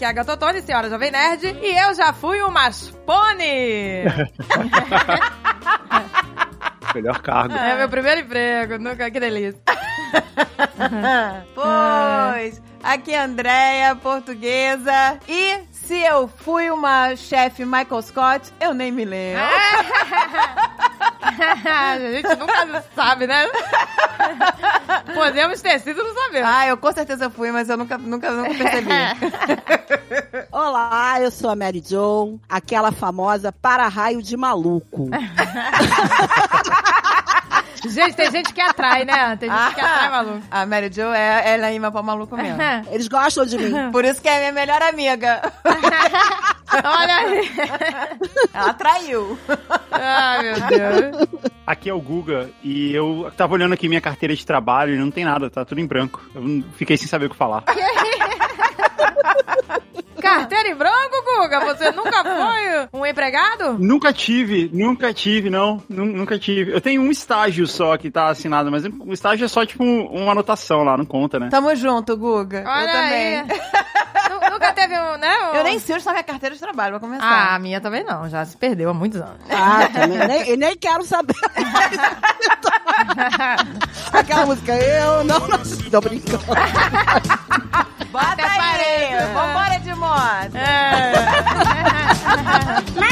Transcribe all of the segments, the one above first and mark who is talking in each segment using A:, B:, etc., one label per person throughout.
A: aqui é a Gatotone, senhora Jovem Nerd, e eu já fui uma Spone!
B: Melhor cargo.
A: é meu primeiro emprego, nunca, que delícia.
C: Pois, aqui é a Andréia, portuguesa. E se eu fui uma chefe Michael Scott, eu nem me lembro.
A: a gente nunca sabe, né? Podemos ter sido, não sabemos.
C: Ah, eu com certeza fui, mas eu nunca, nunca, nunca percebi.
D: Olá, eu sou a Mary Jo, aquela famosa para-raio de maluco.
A: Gente, tem gente que atrai, né? Tem gente que atrai maluco.
C: A Mary Jo, é, ela é imã pra maluco mesmo.
D: Eles gostam de mim.
C: Por isso que é minha melhor amiga.
A: Olha aí.
C: Ela traiu.
A: Ai, meu Deus.
B: Aqui é o Guga e eu tava olhando aqui minha carteira de trabalho e não tem nada, tá tudo em branco. Eu fiquei sem saber o que falar.
A: Carteira em branco, Guga? Você nunca foi um empregado?
B: Nunca tive, nunca tive, não. Nu- Nunca tive. Eu tenho um estágio só que tá assinado, mas o estágio é só tipo um- uma anotação lá, não conta, né?
C: Tamo junto, Guga.
A: Olha
C: eu também.
A: Nunca teve um, né? um-
C: Eu nem sei onde está minha carteira de trabalho, pra
A: Ah,
C: começar.
A: a minha também não, já se perdeu há muitos anos.
D: Ah, também. Nem, e nem quero saber. Aquela música, eu não nasci. Tô brincando.
C: Bota
A: Até
C: aí.
A: Parei.
C: Vambora de moto.
A: É.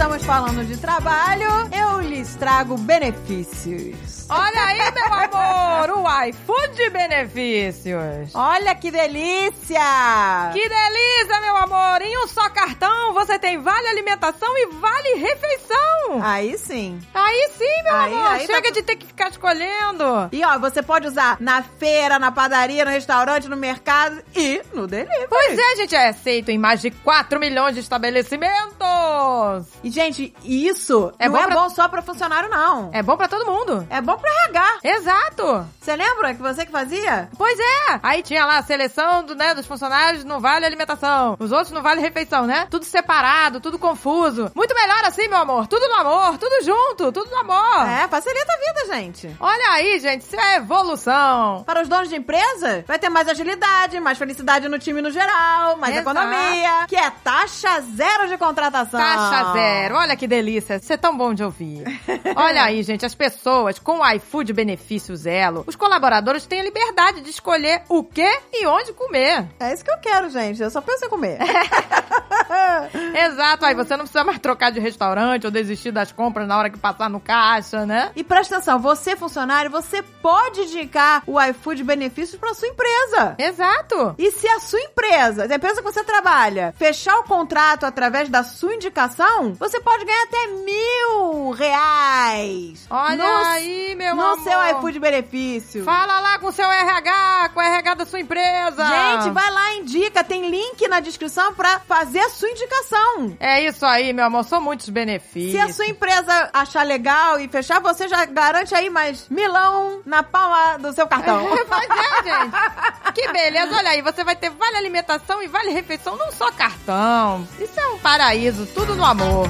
C: estamos falando de trabalho, eu lhes trago benefícios.
A: Olha aí, meu amor, o iFood benefícios.
C: Olha que delícia!
A: Que delícia, meu amor! Em um só cartão você tem vale alimentação e vale refeição.
C: Aí sim.
A: Aí sim, meu
C: Aí-
A: amor.
C: aí tá
A: Chega
C: tu-
A: de ter que ficar escolhendo.
C: E ó, você pode usar na feira, na padaria, no restaurante, no mercado e no delivery.
A: Pois é, gente, é aceito em mais de 4 milhões de estabelecimentos.
C: E, gente, isso
A: É
C: não
A: bom
C: é
A: pra-
C: bom só pra funcionário, não.
A: É bom pra todo mundo.
C: É bom pra RH.
A: Exato.
C: Você lembra que você que fazia?
A: Pois é. Aí tinha lá a seleção do, né, dos funcionários no vale alimentação. Os outros no vale refeição, né? Tudo separado, tudo confuso. Muito melhor assim, meu amor. Tudo no amor, tudo junto, tudo no amor.
C: É, facilita a vida, gente.
A: Olha aí, gente, isso é evolução.
C: Para os donos de empresa, vai ter mais agilidade, mais felicidade no time no geral, mais
A: Exato.
C: economia, que é taxa zero de contratação.
A: Taxa zero. Olha que delícia. Isso é tão bom de ouvir. Olha aí, gente, as pessoas com o iFood Benefício Zelo, os colaboradores têm a liberdade de escolher o que e onde comer.
C: É isso que eu quero, gente. Eu só penso em comer.
A: Exato, aí você não precisa mais trocar de restaurante ou desistir das compras na hora que passar no caixa, né?
C: E presta atenção, você funcionário, você pode indicar o iFood benefícios para sua empresa.
A: Exato.
C: E se a sua empresa, a empresa que você trabalha, fechar o contrato através da sua indicação, você pode ganhar até mil reais.
A: Olha
C: no,
A: aí, meu
C: no
A: amor.
C: seu iFood benefício.
A: Fala lá com o seu RH, com o RH da sua empresa.
C: Gente, vai lá, indica. Tem link na descrição pra fazer a sua indicação.
A: É isso aí, meu amor, são muitos benefícios.
C: Se a sua empresa achar legal e fechar, você já garante aí mais milão na palma do seu cartão.
A: pois é, gente. Que beleza. Olha aí, você vai ter vale alimentação e vale refeição num só cartão. Isso é um paraíso, tudo no amor.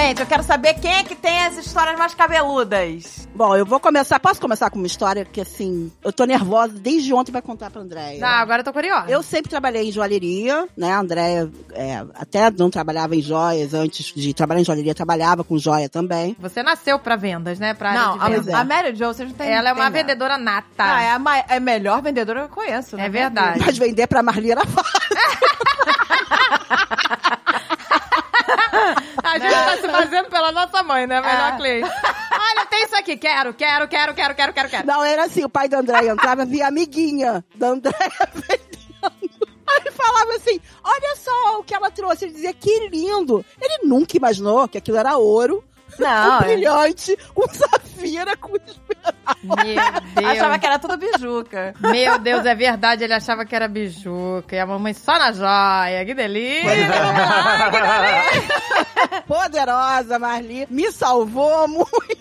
C: Gente, eu quero saber quem é que tem as histórias mais cabeludas.
D: Bom, eu vou começar. Posso começar com uma história que, assim, eu tô nervosa desde ontem pra contar pra Andréia.
A: Não, agora eu tô curiosa.
D: Eu sempre trabalhei em joalheria, né? A Andréia é, até não trabalhava em joias antes de trabalhar em joalheria, trabalhava com joia também.
A: Você nasceu pra vendas, né? Pra área
C: Não,
A: de
C: a,
A: vendas.
D: é.
C: a Mary Jo, vocês não tem
A: Ela é uma vendedora nata.
C: Ah, é a, ma- é a melhor vendedora que eu conheço. né?
A: É verdade.
D: Mas vender pra Marli era fácil.
A: A gente tá se fazendo pela nossa mãe, né? Melhor
C: É.
A: cliente. Olha, tem isso aqui. Quero, quero, quero, quero, quero, quero, quero.
D: Não, era assim, o pai da Andréia entrava, via a amiguinha da Andréia vendendo. Aí ele falava assim, olha só o que ela trouxe. Ele dizia, que lindo. Ele nunca imaginou que aquilo era ouro,
C: Não,
D: com
C: é.
D: brilhante, com safira, com.
A: Meu Deus.
C: achava que era tudo bijuca.
A: Meu Deus, é verdade. Ele achava que era bijuca. E a mamãe só na joia. Que delícia. Ah, que delícia.
D: Poderosa, Marli. Me salvou muito.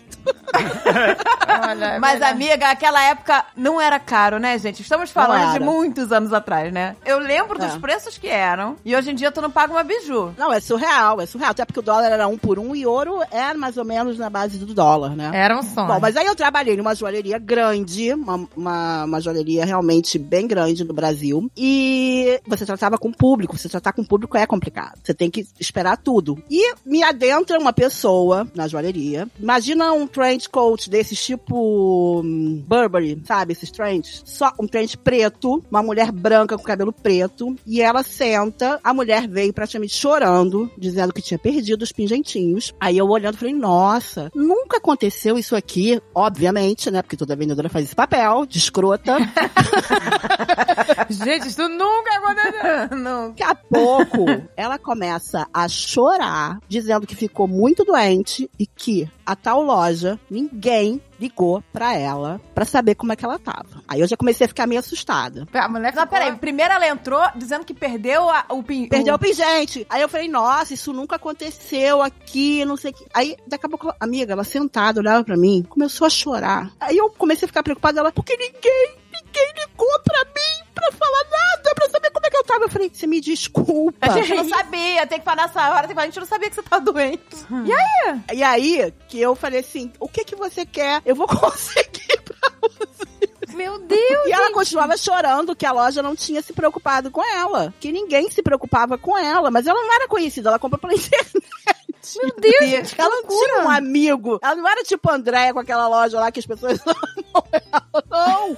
A: Olha, é
C: Mas,
A: verdade.
C: amiga, aquela época não era caro, né, gente? Estamos falando de muitos anos atrás, né? Eu lembro dos
D: É.
C: preços que eram. E hoje em dia tu não paga uma biju.
D: Não, é surreal, é surreal. Até porque o dólar era um por um e ouro era mais ou menos na base do dólar, né?
A: Era um sonho.
D: Bom, mas aí eu trabalhei numa joalheria grande, uma, uma, uma joalheria realmente bem grande no Brasil. E você tratava com público. Você tratar com público é complicado. Você tem que esperar tudo. E me adentra uma pessoa na joalheria. Imagina um trench coat desses tipo hum, Burberry, sabe? Esses trench. Só um trench preto, uma mulher branca com cabelo preto. E ela senta. A mulher veio praticamente chorando, dizendo que tinha perdido os pingentinhos. Aí eu olhando, falei, nossa, nunca aconteceu isso aqui, obviamente, né? Porque toda vendedora faz esse papel, de escrota.
A: Gente, isso nunca aconteceu.
C: não.
D: Daqui a pouco, ela começa a chorar, dizendo que ficou muito doente e que a tal loja, ninguém ligou pra ela pra saber como é que ela tava. Aí eu já comecei a ficar meio assustada.
A: A mulher
C: Não,
A: ficou...
C: peraí. Primeiro ela entrou dizendo que perdeu a- o pin.
D: Perdeu o
C: o...
D: pingente. Aí eu falei, nossa, isso nunca aconteceu aqui, não sei o que. Aí, daqui a pouco, a amiga, ela sentada, olhava pra mim, começou a chorar. Aí eu comecei a ficar preocupada, ela, porque ninguém, ninguém ligou pra mim pra falar nada, pra saber como é que eu tava. Eu falei, você me desculpa.
C: A gente não sabia, tem que falar nessa hora, tem que falar, a gente não sabia que você tava doente. E aí?
D: E aí, que eu falei assim, o que que você quer? Eu vou conseguir pra
A: Meu Deus,
D: E ela
A: gente.
D: continuava chorando que a loja não tinha se preocupado com ela. Que ninguém se preocupava com ela. Mas ela não era conhecida, ela comprou pela internet.
A: Meu Deus, que
D: ela não
A: loucura.
D: tinha um amigo. Ela não era tipo Andréia com aquela loja lá que as pessoas. Não.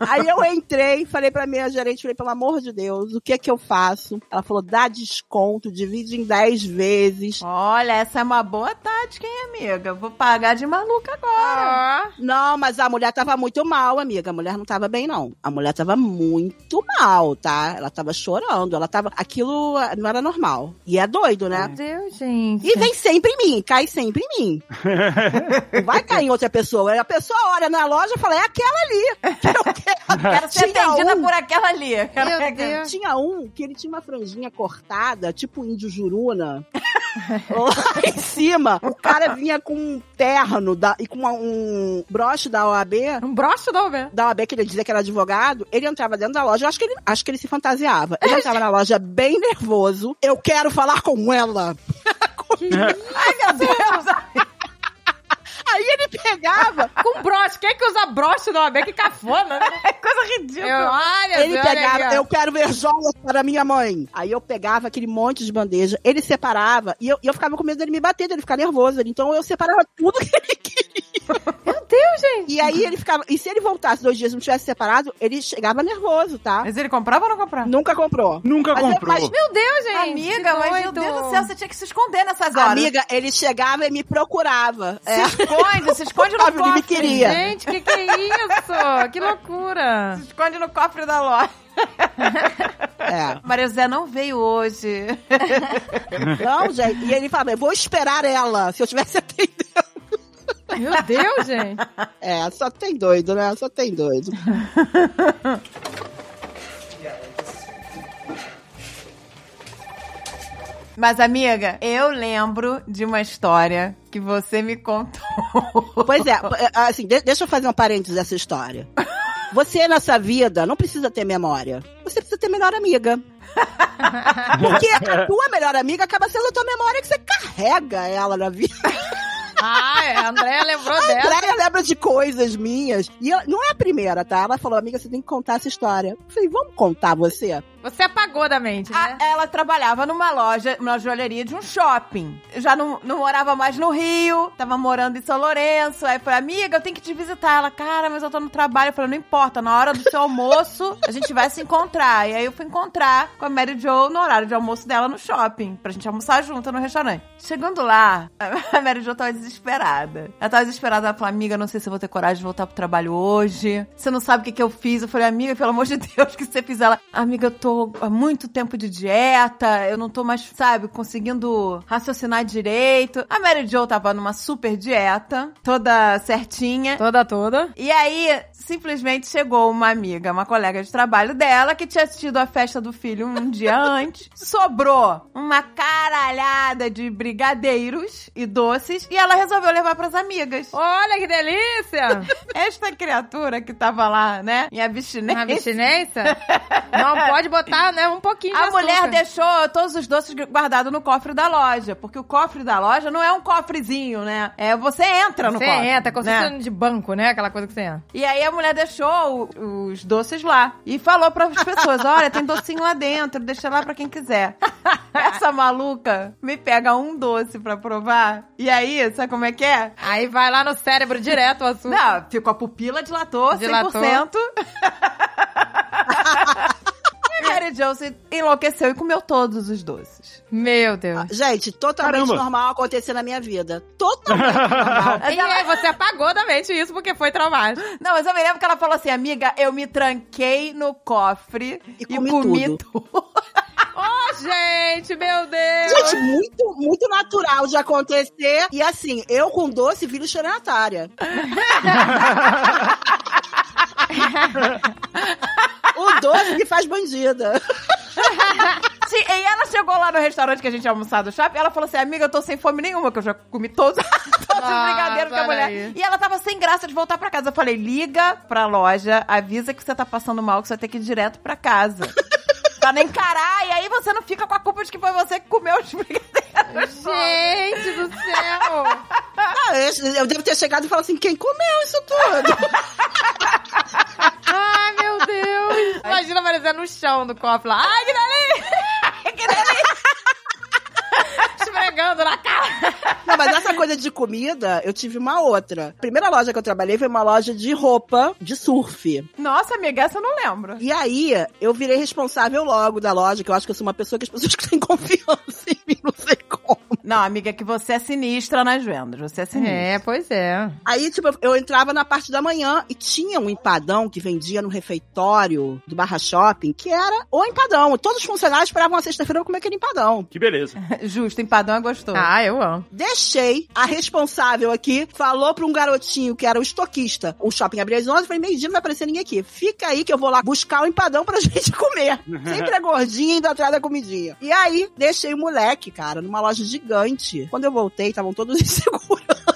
D: Aí eu entrei, falei pra minha gerente, falei, pelo amor de Deus, o que é que eu faço? Ela falou, dá desconto, divide em 10 vezes.
C: Olha, essa é uma boa tática, hein, amiga? Vou pagar de maluca agora.
A: Ó.
D: Não, mas a mulher tava muito mal, amiga. A mulher não tava bem, não. A mulher tava muito mal, tá? Ela tava chorando, ela tava. Aquilo ah, não era normal. E é doido, né?
A: Meu Deus, gente.
D: E vem sempre em mim, cai sempre em mim. Não vai cair em outra pessoa. A pessoa olha na loja e fala, é aquela ali. Que eu quero.
C: Quero ser
D: Tinha
C: atendida
D: um-
C: por aquela ali.
A: Meu Deus.
D: Tinha um que ele tinha uma franjinha cortada, tipo índio juruna. Lá em cima, o cara vinha com um terno da- e com uma- um broche da OAB.
A: Um broche da OAB.
D: Da OAB, que ele dizia que era advogado, ele entrava dentro da loja, eu acho que ele, acho que ele se fantasiava. Ele entrava na loja bem nervoso. Eu quero falar com ela.
C: Ai, meu Deus.
D: Aí ele pegava,
A: Com broche. Quem é que usa broche da OAB? Que cafona, né?
C: É coisa ridícula.
A: Eu, olha,
D: ele
A: olha
D: pegava, eu quero ver joias para minha mãe. Aí eu pegava aquele monte de bandeja, ele separava, e eu, e eu ficava com medo dele me bater, dele ficar nervoso. Então eu separava tudo que ele queria.
A: Meu Deus, gente.
D: E aí ele ficava, e se ele voltasse dois dias e não tivesse separado, ele chegava nervoso, tá?
C: Mas ele comprava ou não comprava?
D: Nunca comprou.
B: Nunca
D: Mas eu-
B: comprou.
D: mas-
A: Meu Deus, gente.
C: Amiga, mas meu. Deus do céu, você tinha que se esconder nessas horas.
D: Amiga, ele chegava e me procurava.
C: se
D: É.
C: esconde, se esconde no
D: Ele me
C: cofre.
D: queria.
A: Gente, que que é isso? Que loucura.
C: Se esconde no cofre da loja.
D: É.
C: Maria José não veio hoje.
D: Não, gente. E ele falava, eu vou esperar ela, se eu tivesse atendendo.
A: Meu Deus, gente.
D: É, só tem doido, né? Só tem doido.
C: Mas, amiga, eu lembro de uma história que você me contou.
D: Pois é, assim, de- deixa eu fazer um parênteses dessa história. Você nessa vida não precisa ter memória. Você precisa ter melhor amiga. Porque a tua melhor amiga acaba sendo a tua memória que você carrega ela na vida.
A: Ah, é, a Andréia lembrou
D: A
A: dela.
D: Andréia lembra de coisas minhas. E não é a primeira, tá? Ela falou, amiga, você tem que contar essa história. Eu falei, vamos contar você?
A: Você apagou da mente, né?
C: A- ela trabalhava numa loja, numa joalheria de um shopping. Já não, não morava mais no Rio, tava morando em São Lourenço. Aí falei, amiga, eu tenho que te visitar. Ela, cara, mas eu tô no trabalho. Eu falei, não importa, na hora do seu almoço a gente vai se encontrar. E aí eu fui encontrar com a Mary Jo no horário de almoço dela no shopping, pra gente almoçar junto no restaurante. Chegando lá, a Mary Jo tava desesperada. Ela tava desesperada, ela falou, amiga, não sei se eu vou ter coragem de voltar pro trabalho hoje. Você não sabe o que, que eu fiz. Eu falei, amiga, pelo amor de Deus, o que você fez? Ela, amiga, eu tô há muito tempo de dieta, eu não tô mais, sabe, conseguindo raciocinar direito. A Mary Jo tava numa super dieta, toda certinha.
A: Toda, toda.
C: E aí, simplesmente chegou uma amiga, uma colega de trabalho dela, que tinha assistido a festa do filho um dia antes. Sobrou uma caralhada de brigadeiros e doces e ela resolveu levar pras amigas.
A: Olha que delícia!
C: Esta criatura que tava lá, né, em
A: Na
C: abstinência.
A: abstinência? Não pode botar, né, um pouquinho de
C: A mulher deixou todos os doces guardados no cofre da loja, porque o cofre da loja não é um cofrezinho, né? É você entra no
A: Você
C: cofre.
A: entra, como se
C: né?
A: de banco, né? Aquela coisa que você entra.
C: E aí a mulher deixou o- os doces lá e falou para as pessoas: olha, tem docinho lá dentro, deixa lá pra quem quiser. Essa maluca me pega um doce pra provar. E aí, sabe como é que é?
A: Aí vai lá no cérebro direto o açúcar.
C: Não, ficou a pupila dilatou,
A: Dilatou.
C: 100%. Mary Jo se enlouqueceu e comeu todos os doces.
A: Meu Deus.
D: Gente, totalmente
B: Caramba.
D: normal acontecer na minha vida. Totalmente normal.
A: E
C: ela-
A: aí você apagou da mente isso porque foi traumático.
C: Não, mas eu me lembro que ela falou assim, amiga, eu me tranquei no cofre e,
D: E comi
C: comi
D: tudo.
C: tudo.
A: Oh, gente, meu Deus.
D: Gente, muito, muito natural de acontecer. E assim, eu com doce viro estelionatária. o doce que faz bandida.
C: Sim, e ela chegou lá no restaurante que a gente ia almoçar do shopping, ela falou assim, amiga, eu tô sem fome nenhuma, que eu já comi todos, todos os
A: Ah,
C: brigadeiros com a
A: olha
C: mulher.
A: aí.
C: E ela tava sem graça de voltar pra casa. Eu falei, liga pra loja, avisa que você tá passando mal, que você vai ter que ir direto pra casa. Pra não encarar, e aí você não fica com a culpa de que foi você que comeu os brigadeiros.
A: Gente do céu.
D: Ah, eu, eu devo ter chegado e falado assim: quem comeu isso tudo?
A: Ai, meu Deus. Imagina aparecer no chão do copo lá. Ai, que delícia. que delícia. Esfregando na cara.
D: Não, mas essa coisa de comida, eu tive uma outra. A primeira loja que eu trabalhei foi uma loja de roupa de surf.
C: Nossa, amiga, essa eu não lembro.
D: E aí, eu virei responsável logo da loja, que eu acho que eu sou uma pessoa que as pessoas têm confiança em mim, não sei como.
C: Não, amiga, é que você é sinistra nas vendas, você é sinistra.
A: É, pois é.
D: Aí, tipo, eu entrava na parte da manhã e tinha um empadão que vendia no refeitório do Barra Shopping, que era o empadão. Todos os funcionários esperavam a sexta-feira pra comer aquele empadão.
B: Que beleza.
C: Justo, empadão é gostoso.
A: Ah, eu amo.
D: Deixei a responsável aqui, falou pra um garotinho que era o estoquista. O shopping abria às 11, falei, meio-dia não vai aparecer ninguém aqui. Fica aí que eu vou lá buscar o empadão pra gente comer. Sempre é gordinho indo atrás da comidinha. E aí, deixei o moleque, cara, numa loja gigante. Quando eu voltei, estavam todos em seguranças.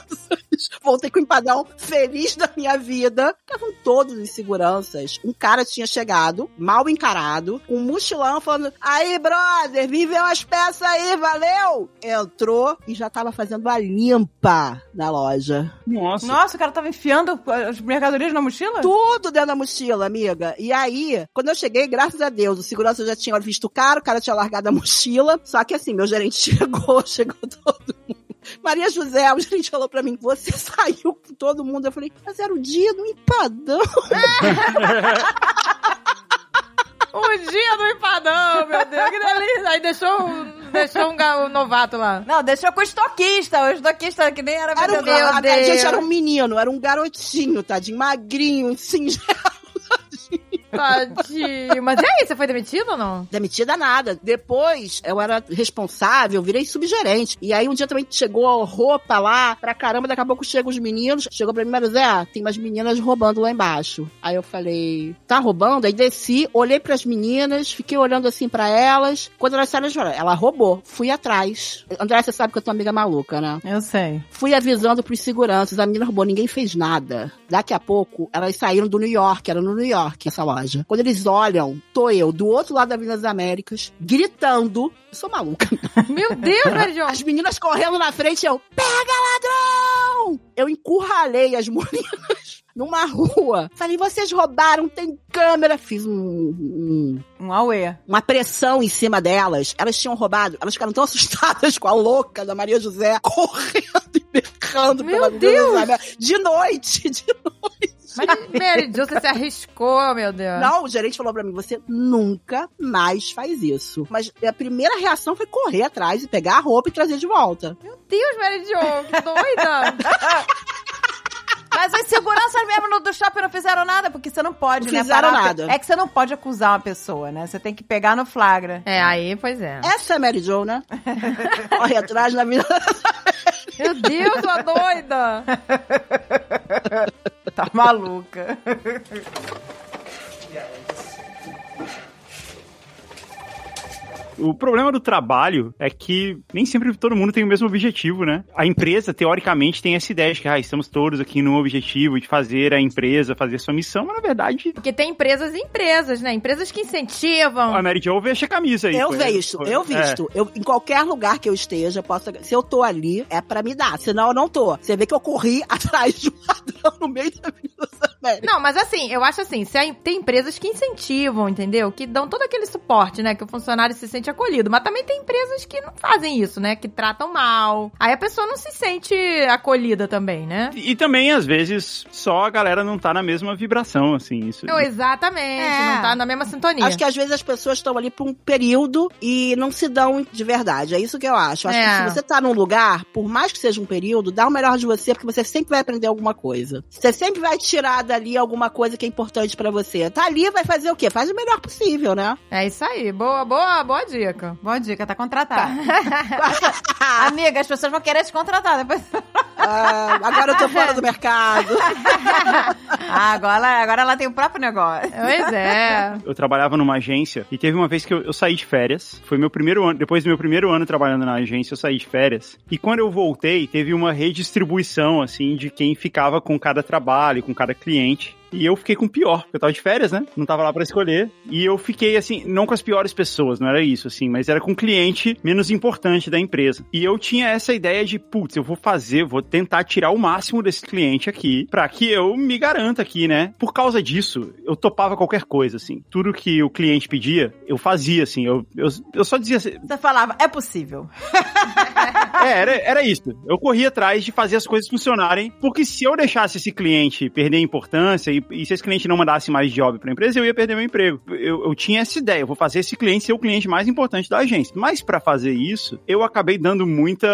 D: Voltei com o empadão feliz da minha vida. Estavam todos em seguranças. Um cara tinha chegado, mal encarado, com um mochilão falando: Aí, brother, vim ver umas peças aí, valeu? Entrou e já tava fazendo a limpa na loja.
B: Nossa.
C: Nossa, o cara tava enfiando as mercadorias na mochila?
D: Tudo dentro da mochila, amiga. E aí, quando eu cheguei, graças a Deus, o segurança já tinha visto o cara, o cara tinha largado a mochila. Só que assim, meu gerente chegou, chegou todo mundo. Maria José, o gerente falou pra mim, você saiu com todo mundo. Eu falei, mas era o dia do empadão.
A: O dia do empadão, meu Deus, que delícia. Aí deixou, um- deixou um, ga- um novato lá.
C: Não, deixou com o estoquista. O estoquista que nem era
D: Era um,
C: vendedor.
A: Meu
D: a, a-
A: Deus.
D: gente, era um menino, era um garotinho, tadinho, magrinho, singelo.
A: Tadinho. Mas e aí, você foi demitido ou não?
D: Demitida nada. Depois, eu era responsável, virei subgerente. E aí, um dia também chegou roupa lá pra caramba. Daqui a pouco chegam os meninos. Chegou pra mim, mas Zé, tem umas meninas roubando lá embaixo. Aí eu falei, tá roubando? Aí desci, olhei pras meninas, fiquei olhando assim pra elas. Quando elas saíram, ela roubou. Fui atrás. André, você sabe que eu tô amiga maluca, né?
C: Eu sei.
D: Fui avisando pros seguranças, a menina roubou, ninguém fez nada. Daqui a pouco, elas saíram do New York, era no New York essa loja. Quando eles olham, tô eu do outro lado da Avenida das Américas, gritando. Eu sou maluca.
A: Meu Deus, Jo.
D: As meninas correndo na frente, eu, pega ladrão! Eu encurralei as meninas numa rua. Falei, vocês roubaram, tem câmera. Fiz um- um
C: Um auê.
D: uma pressão em cima delas. Elas tinham roubado, elas ficaram tão assustadas com a louca da Maria José correndo e berrando
A: Meu
D: pela Isabel. De noite, de noite.
A: Mas, Mary Jo, você se arriscou, meu Deus.
D: Não, o gerente falou pra mim, você nunca mais faz isso. Mas a primeira reação foi correr atrás e pegar a roupa e trazer de volta.
A: Meu Deus, Mary Jo, que doida.
C: Mas os seguranças mesmo no do shopping não fizeram nada, porque você não pode,
D: Não
C: né?
D: fizeram
C: parar-
D: nada.
C: É que você não pode acusar uma pessoa, né? Você tem que pegar no flagra.
A: É, aí, pois é.
D: Essa é a Mary Jo, né? Corre atrás na vida.
A: Meu Deus, a doida!
C: Tá maluca.
B: O problema do trabalho é que nem sempre todo mundo tem o mesmo objetivo, né? A empresa, teoricamente, tem essa ideia de que ah, estamos todos aqui no objetivo de fazer a empresa fazer sua missão, mas na verdade,
A: Porque tem empresas e empresas, né? Empresas que incentivam.
B: a Mary Jo veste a camisa aí.
D: Eu
B: Foi- foi-
D: eu
B: é.
D: visto. Eu, em qualquer lugar que eu esteja, posso, se eu tô ali, é pra me dar. Senão eu não tô. Você vê que eu corri atrás de um ladrão no meio da Avenida América.
A: Não, mas assim, eu acho assim, se a- tem empresas que incentivam, entendeu? Que dão todo aquele suporte, né? Que o funcionário se sente acolhido. Mas também tem empresas que não fazem isso, né? Que tratam mal. Aí a pessoa não se sente acolhida também, né?
B: E também, às vezes, só a galera não tá na mesma vibração, assim. Isso,
A: Não, exatamente,
C: É.
A: não tá na mesma sintonia.
D: Acho que às vezes as pessoas estão ali por um período e não se dão de verdade. É isso que eu acho. Acho
A: É.
D: que se você tá num lugar, por mais que seja um período, dá o melhor de você, porque você sempre vai aprender alguma coisa. Você sempre vai tirar dali alguma coisa que é importante pra você. Tá ali, vai fazer o quê? Faz o melhor possível, né?
A: É isso aí, boa, boa, boa dica.
C: Boa dica, tá contratada. Amiga, as pessoas vão querer te contratar depois.
D: Ah, agora eu tô fora do mercado.
C: Ah, agora, agora ela tem o próprio negócio.
A: Pois é.
B: Eu trabalhava numa agência e teve uma vez que eu, eu saí de férias. Foi meu primeiro ano, depois do meu primeiro ano trabalhando na agência, eu saí de férias. E quando eu voltei, teve uma redistribuição, assim, de quem ficava com cada trabalho, com cada cliente. E eu fiquei com o pior, porque eu tava de férias, né? Não tava lá pra escolher. E eu fiquei, assim, não com as piores pessoas, não era isso, assim, mas era com o cliente menos importante da empresa. E eu tinha essa ideia de, putz, eu vou fazer, vou tentar tirar o máximo desse cliente aqui, pra que eu me garanta aqui, né? Por causa disso, eu topava qualquer coisa, assim. Tudo que o cliente pedia, eu fazia, assim. Eu, eu, eu só dizia assim,
C: Você falava, é possível.
B: é, era, era isso. Eu corria atrás de fazer as coisas funcionarem, porque se eu deixasse esse cliente perder importância e, e se esse cliente não mandasse mais job pra empresa, eu ia perder meu emprego. Eu, eu tinha essa ideia, eu vou fazer esse cliente ser o cliente mais importante da agência. Mas pra fazer isso, eu acabei dando muita.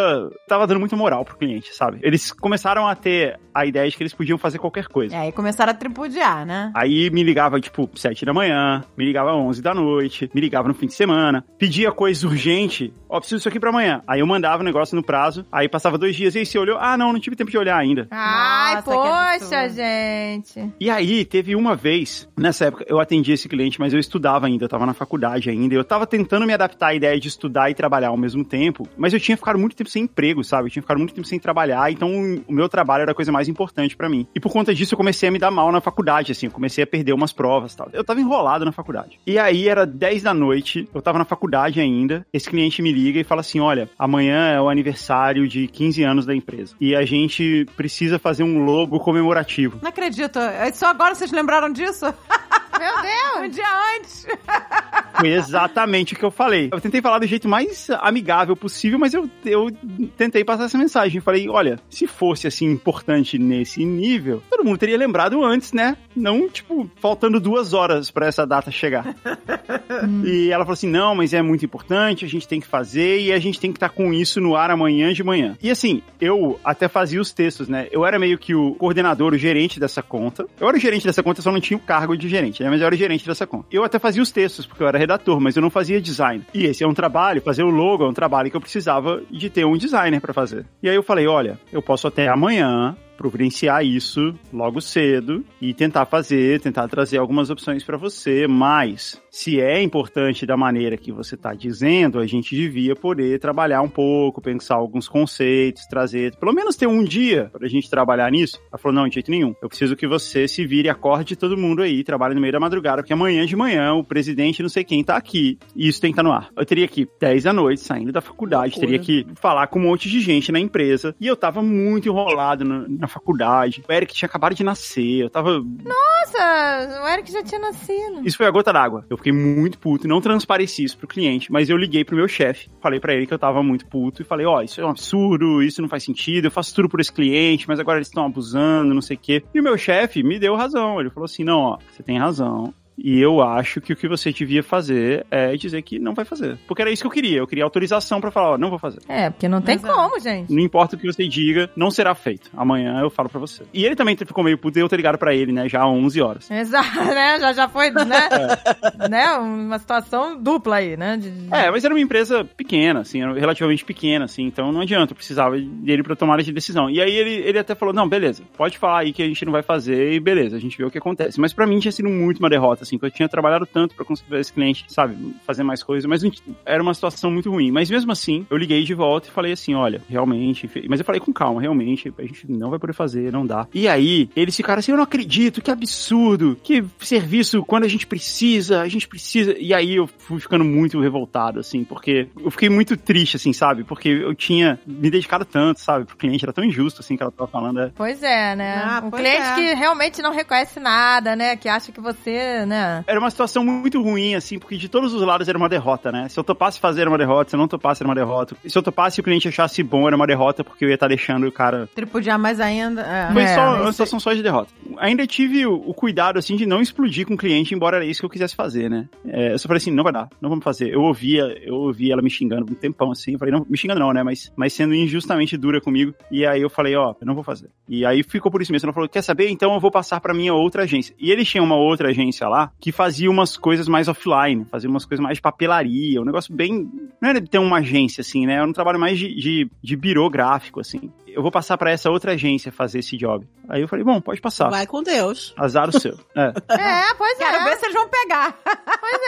B: Tava dando muita moral pro cliente, sabe? Eles começaram a ter a ideia de que eles podiam fazer qualquer coisa.
C: E aí começaram a tripudiar, né?
B: Aí me ligava, tipo, 7 da manhã, me ligava 11 da noite, me ligava no fim de semana, pedia coisa urgente, ó, preciso disso aqui pra amanhã. Aí eu mandava o negócio no prazo, aí passava dois dias, e aí você olhou, ah, não, não tive tempo de olhar ainda.
A: Ai,
C: Nossa,
A: poxa, gente.
B: E aí, teve uma vez, nessa época, eu atendi esse cliente, mas eu estudava ainda, eu tava na faculdade ainda, eu tava tentando me adaptar à ideia de estudar e trabalhar ao mesmo tempo, mas eu tinha ficado muito tempo sem emprego, sabe? Eu tinha ficado muito tempo sem trabalhar, então o meu trabalho era a coisa mais importante pra mim. E por conta disso, eu comecei a me dar mal na faculdade, assim, eu comecei a perder umas provas e tal. Eu tava enrolado na faculdade. E aí, era 10 da noite, eu tava na faculdade ainda, esse cliente me liga e fala assim, olha, amanhã é o aniversário de 15 anos da empresa, e a gente precisa fazer um logo comemorativo.
C: Não acredito. Só agora vocês lembraram disso?
A: Meu Deus.
C: Um dia antes.
B: Foi exatamente o que eu falei. Eu tentei falar do jeito mais amigável possível, mas eu, eu tentei passar essa mensagem. Falei, olha, se fosse assim importante nesse nível, todo mundo teria lembrado antes, né? Não, tipo, faltando duas horas pra essa data chegar. e ela falou assim: não, mas é muito importante, a gente tem que fazer e a gente tem que estar com isso no ar amanhã de manhã. E assim, eu até fazia os textos, né? Eu era meio que o coordenador, o gerente dessa conta. Eu era o gerente dessa conta, só não tinha o cargo de gerente, né? Mas eu era o gerente dessa conta. Eu até fazia os textos, porque eu era redator, mas eu não fazia design. E esse é um trabalho, fazer o logo é um trabalho que eu precisava de ter um designer pra fazer. E aí eu falei, olha, eu posso até amanhã providenciar isso logo cedo e tentar fazer, tentar trazer algumas opções para você, mas se é importante da maneira que você está dizendo, a gente devia poder trabalhar um pouco, pensar alguns conceitos, trazer, pelo menos ter um dia para a gente trabalhar nisso. Ela falou, não, de jeito nenhum. Eu preciso que você se vire, acorde todo mundo aí, trabalhe no meio da madrugada, porque amanhã de manhã o presidente não sei quem tá aqui e isso tem que estar no ar. Eu teria que 10 da noite, saindo da faculdade,
D: Loucura.
B: teria que falar com um monte de gente na empresa e eu tava muito enrolado no- na faculdade. O Eric tinha acabado de nascer, eu tava
A: Nossa, o Eric já tinha nascido.
B: isso foi a gota d'água. Eu fiquei muito puto, não transpareci isso pro cliente, mas eu liguei pro meu chefe, falei pra ele que eu tava muito puto e falei, ó, isso é um absurdo, isso não faz sentido, eu faço tudo por esse cliente, mas agora eles estão abusando, não sei o quê. E o meu chefe me deu razão, ele falou assim, não, ó, você tem razão, E eu acho que o que você devia fazer é dizer que não vai fazer. Porque era isso que eu queria. Eu queria autorização pra falar, ó, não vou fazer.
A: É, porque não tem
C: Exato.
A: como, gente.
B: Não importa o que você diga, não será feito. Amanhã eu falo pra você. E ele também ficou meio puto de eu ter ligado pra ele, né? Já há 11 horas.
A: Exato, né? Já, já foi, né? né? Uma situação dupla aí, né? De-
B: É, mas era uma empresa pequena, assim, era relativamente pequena, assim, então não adianta, eu precisava dele pra tomar de decisão. E aí ele, ele até falou, não, beleza, pode falar aí que a gente não vai fazer e beleza, a gente vê o que acontece. Mas pra mim tinha sido muito uma derrota, assim, que eu tinha trabalhado tanto pra conseguir esse cliente, sabe, fazer mais coisas, mas era uma situação muito ruim. Mas mesmo assim, eu liguei de volta e falei assim, olha, realmente, mas eu falei com calma, realmente, a gente não vai poder fazer, não dá. E aí, eles ficaram assim, eu não acredito, que absurdo, que serviço quando a gente precisa, a gente precisa. E aí eu fui ficando muito revoltado, assim, porque eu fiquei muito triste, assim, sabe? Porque eu tinha me dedicado tanto, sabe, pro cliente, era tão injusto, assim, que ela tava falando. é.
A: Pois é, né?
C: Ah,
A: um cliente
C: é.
A: que realmente não reconhece nada, né? Que acha que você, né?
B: Era uma situação muito ruim, assim, porque de todos os lados era uma derrota, né? Se eu topasse fazer era uma derrota, se eu não topasse era uma derrota. Se eu topasse e o cliente achasse bom era uma derrota, porque eu ia estar deixando o cara
C: Tripudiar mais ainda. É.
B: Foi
A: É,
B: só uma situação só de derrota. Ainda tive o, o cuidado, assim, de não explodir com o cliente, embora era isso que eu quisesse fazer, né? É, eu só falei assim, não vai dar, não vamos fazer. Eu ouvia, eu ouvia ela me xingando um tempão, assim, eu falei, não, me xingando não, né? Mas, mas sendo injustamente dura comigo. E aí eu falei, ó, eu não vou fazer. E aí ficou por isso mesmo. Ela falou, quer saber? Então eu vou passar pra minha outra agência. E eles tinham uma outra agência lá que fazia umas coisas mais offline, fazia umas coisas mais de papelaria, um negócio bem. Não era de ter uma agência, assim, né? Era um trabalho mais de, de, de birô gráfico, assim. Eu vou passar pra essa outra agência fazer esse job. Aí eu falei, bom, pode passar.
D: Vai com Deus.
B: Azar o seu. É.
A: É, pois
C: Quero
A: é.
C: ver se eles vão pegar.
A: Pois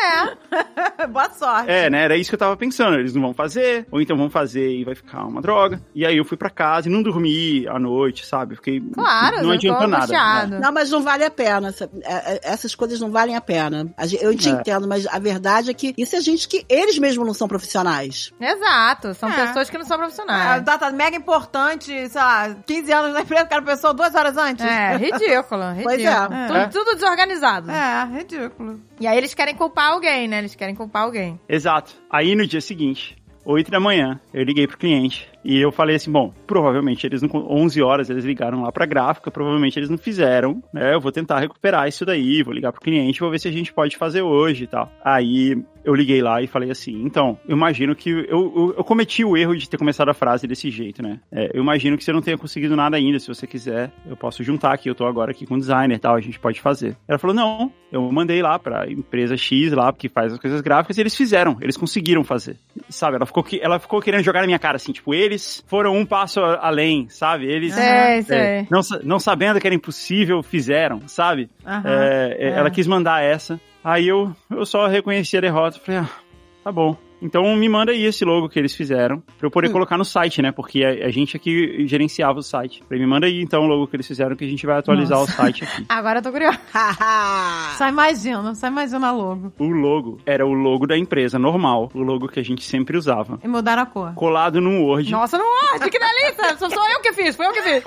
A: é.
C: Boa sorte.
B: É, né? Era isso que eu tava pensando. Eles não vão fazer, ou então vão fazer e vai ficar uma droga. E aí eu fui pra casa e não dormi à noite, sabe? Eu Fiquei.
A: Claro,
B: não
A: tô
B: adiantou nada. né?
D: Não, mas não vale a pena. É- é- Essas coisas não valem a pena. Eu te
B: É.
D: entendo, mas a verdade é que isso é gente que eles mesmos não são profissionais.
A: Exato. São
C: É.
A: pessoas que não são profissionais.
C: data mega importante, sei lá, 15 anos na empresa, o cara pensou duas horas antes.
A: É, ridículo, ridículo.
D: Pois é.
A: Tudo,
B: É.
A: tudo desorganizado.
C: É, ridículo.
A: E aí eles querem culpar alguém, né? Eles querem culpar alguém.
B: Exato. Aí no dia seguinte, 8 da manhã, eu liguei pro cliente e eu falei assim, bom, provavelmente eles não, 11 horas eles ligaram lá pra gráfica, provavelmente eles não fizeram, né? Eu vou tentar recuperar isso daí, vou ligar pro cliente, vou ver se a gente pode fazer hoje e tal. Aí eu liguei lá e falei assim, então, eu imagino que eu, eu, eu cometi o erro de ter começado a frase desse jeito, né? É, eu imagino que você não tenha conseguido nada ainda, se você quiser, eu posso juntar aqui, eu tô agora aqui com o designer e tal, a gente pode fazer. Ela falou, não, eu mandei lá pra empresa X lá, que faz as coisas gráficas, e eles fizeram, eles conseguiram fazer. Sabe, ela ficou, ela ficou querendo jogar na minha cara, assim, tipo, eles foram um passo além, sabe? Eles,
A: sei.
B: é, não, não sabendo que era impossível, fizeram, sabe?
C: Aham.
B: É, é,
C: é.
B: Ela quis mandar essa. Aí eu, eu só reconheci a derrota. Falei, ah, tá bom. Então me manda aí esse logo que eles fizeram pra eu poder colocar no site, né? Porque a, a gente aqui gerenciava o site. Falei, me manda aí então o logo que eles fizeram que a gente vai atualizar o site aqui.
A: Agora eu tô curiosa.
D: Haha.
C: Só imagina, só imagina logo.
B: O logo era o logo da empresa normal, o logo que a gente sempre usava.
C: E mudaram a cor.
B: Colado no Word.
A: Nossa, não morde, que delícia! Sou, sou eu que fiz, foi eu que fiz.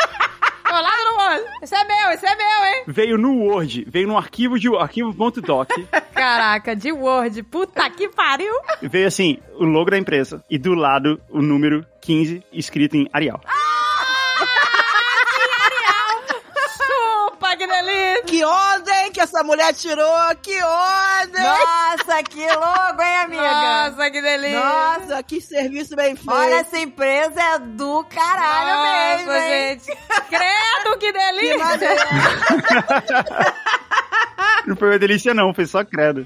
A: Colado no morde. Esse é meu, esse é meu, hein?
B: Veio no Word, veio no arquivo de arquivo.doc.
A: Caraca, de Word. Puta que pariu.
B: veio assim, o logo da empresa e do lado o número 15 escrito em Arial.
A: Chupa, que delícia.
D: Que ordem que essa mulher tirou! Que ordem!
C: Nossa, que logo, hein, amiga?
A: Nossa, que delícia.
D: Nossa, que serviço bem feito!
C: Olha, essa empresa é do caralho mesmo,
A: Nossa,
C: hein?
A: gente. Credo, que
D: que
A: delícia.
D: maneiro!
B: Não foi uma delícia não, foi só credo.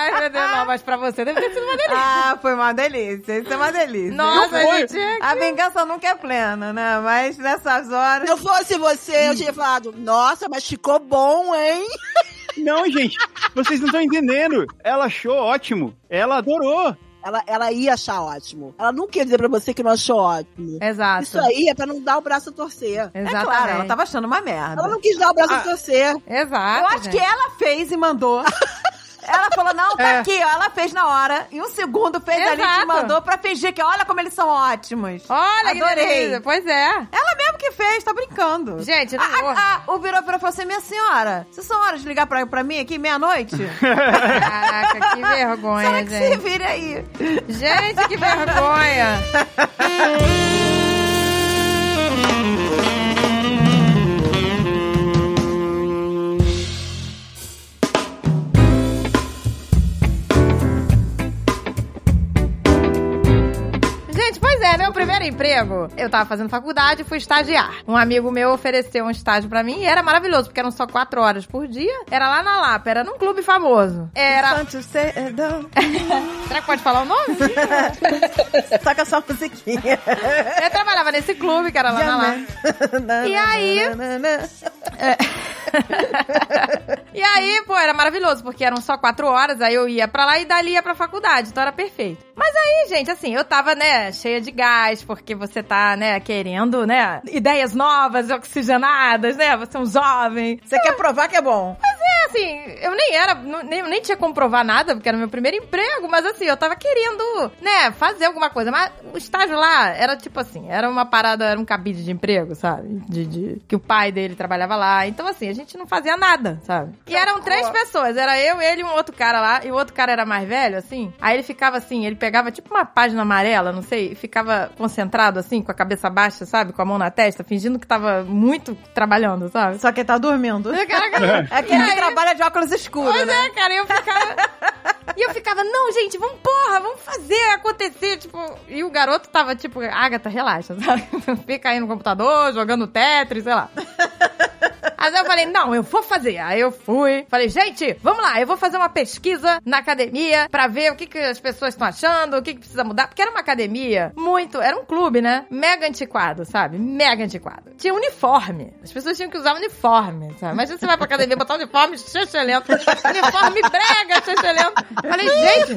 A: Ai, meu Deus, não, mas pra você deve ter sido uma delícia.
C: Ah, foi uma delícia. Isso é uma delícia.
A: Nossa,
B: foi.
A: gente.
C: A vingança nunca é plena, né? Mas nessas horas.
D: Se eu fosse você, eu tinha falado, nossa, mas ficou bom, hein?
B: Não, gente, vocês não estão entendendo. Ela achou ótimo. Ela adorou.
D: Ela, ela ia achar ótimo. Ela não quer dizer pra você que não achou ótimo.
A: Exato.
D: Isso aí é pra não dar o braço a torcer.
C: É
A: Exatamente.
C: claro, ela tava achando uma merda.
D: Ela não quis dar o braço
B: Ah.
D: a torcer.
A: Exato.
C: Eu acho
A: gente.
C: que ela fez e mandou. Ela falou, não, tá
B: É.
C: aqui, ó. Ela fez na hora. Em um segundo fez ali e te
A: Exato.
C: mandou pra fingir que olha como eles são ótimos.
A: Olha
C: Adorei.
A: Pois é.
C: Ela mesmo que fez, tá brincando.
A: Gente,
C: Ah,
A: Word.
C: ah, ah, o virou virou e falou assim: minha senhora, vocês são horas de ligar pra, pra mim aqui meia-noite?
A: Caraca, que vergonha,
C: Será que se
A: gente.
C: vire aí?
A: Gente, que vergonha. eu tava fazendo faculdade e fui estagiar. Um amigo meu ofereceu um estágio pra mim e era maravilhoso, porque eram só quatro horas por dia. Era lá na Lapa, era num clube famoso. Era. Será que pode falar o nome?
C: Toca só a musiquinha.
A: Eu trabalhava nesse clube, que era lá na Lapa. E aí- É. e aí, pô, era maravilhoso, porque eram só quatro horas, aí eu ia pra lá e dali ia pra faculdade, então era perfeito. Mas aí, gente, assim, eu tava, né, cheia de gás, porque você tá, né, querendo, né, ideias novas, oxigenadas, né, você é um jovem.
C: Você quer provar que é bom.
A: É, assim, eu nem era, nem, nem tinha como provar nada, porque era meu primeiro emprego, mas assim, eu tava querendo, né, fazer alguma coisa. Mas o estágio lá era tipo assim, era uma parada, era um cabide de emprego, sabe? De, de- que o pai dele trabalhava lá. Então, assim, a gente não fazia nada, sabe? E eram três pessoas, era eu, ele e um outro cara lá, e o outro cara era mais velho, assim. Aí ele ficava assim, ele pegava tipo uma página amarela, não sei, e ficava concentrado assim, com a cabeça baixa, sabe? Com a mão na testa, fingindo que tava muito trabalhando, sabe?
C: Só que tá dormindo. É aquele
A: E
C: que
A: aí-
C: trabalha de óculos escuros,
A: Pois
C: né?
A: é, cara, e eu ficava. e eu ficava, não, gente, vamos, porra, vamos fazer acontecer. Tipo, e o garoto tava tipo, Agatha, relaxa, sabe? Fica aí no computador, jogando Tetris, sei lá. Mas eu falei, não, eu vou fazer. Aí eu fui. Falei, gente, vamos lá, eu vou fazer uma pesquisa na academia pra ver o que, que as pessoas estão achando, o que, que precisa mudar. Porque era uma academia muito. Era um clube, né? Mega antiquado, sabe? Mega antiquado. Tinha uniforme. As pessoas tinham que usar uniforme, sabe? Imagina você vai pra academia botar uniforme xixelento. uniforme brega xixelento. Falei, gente,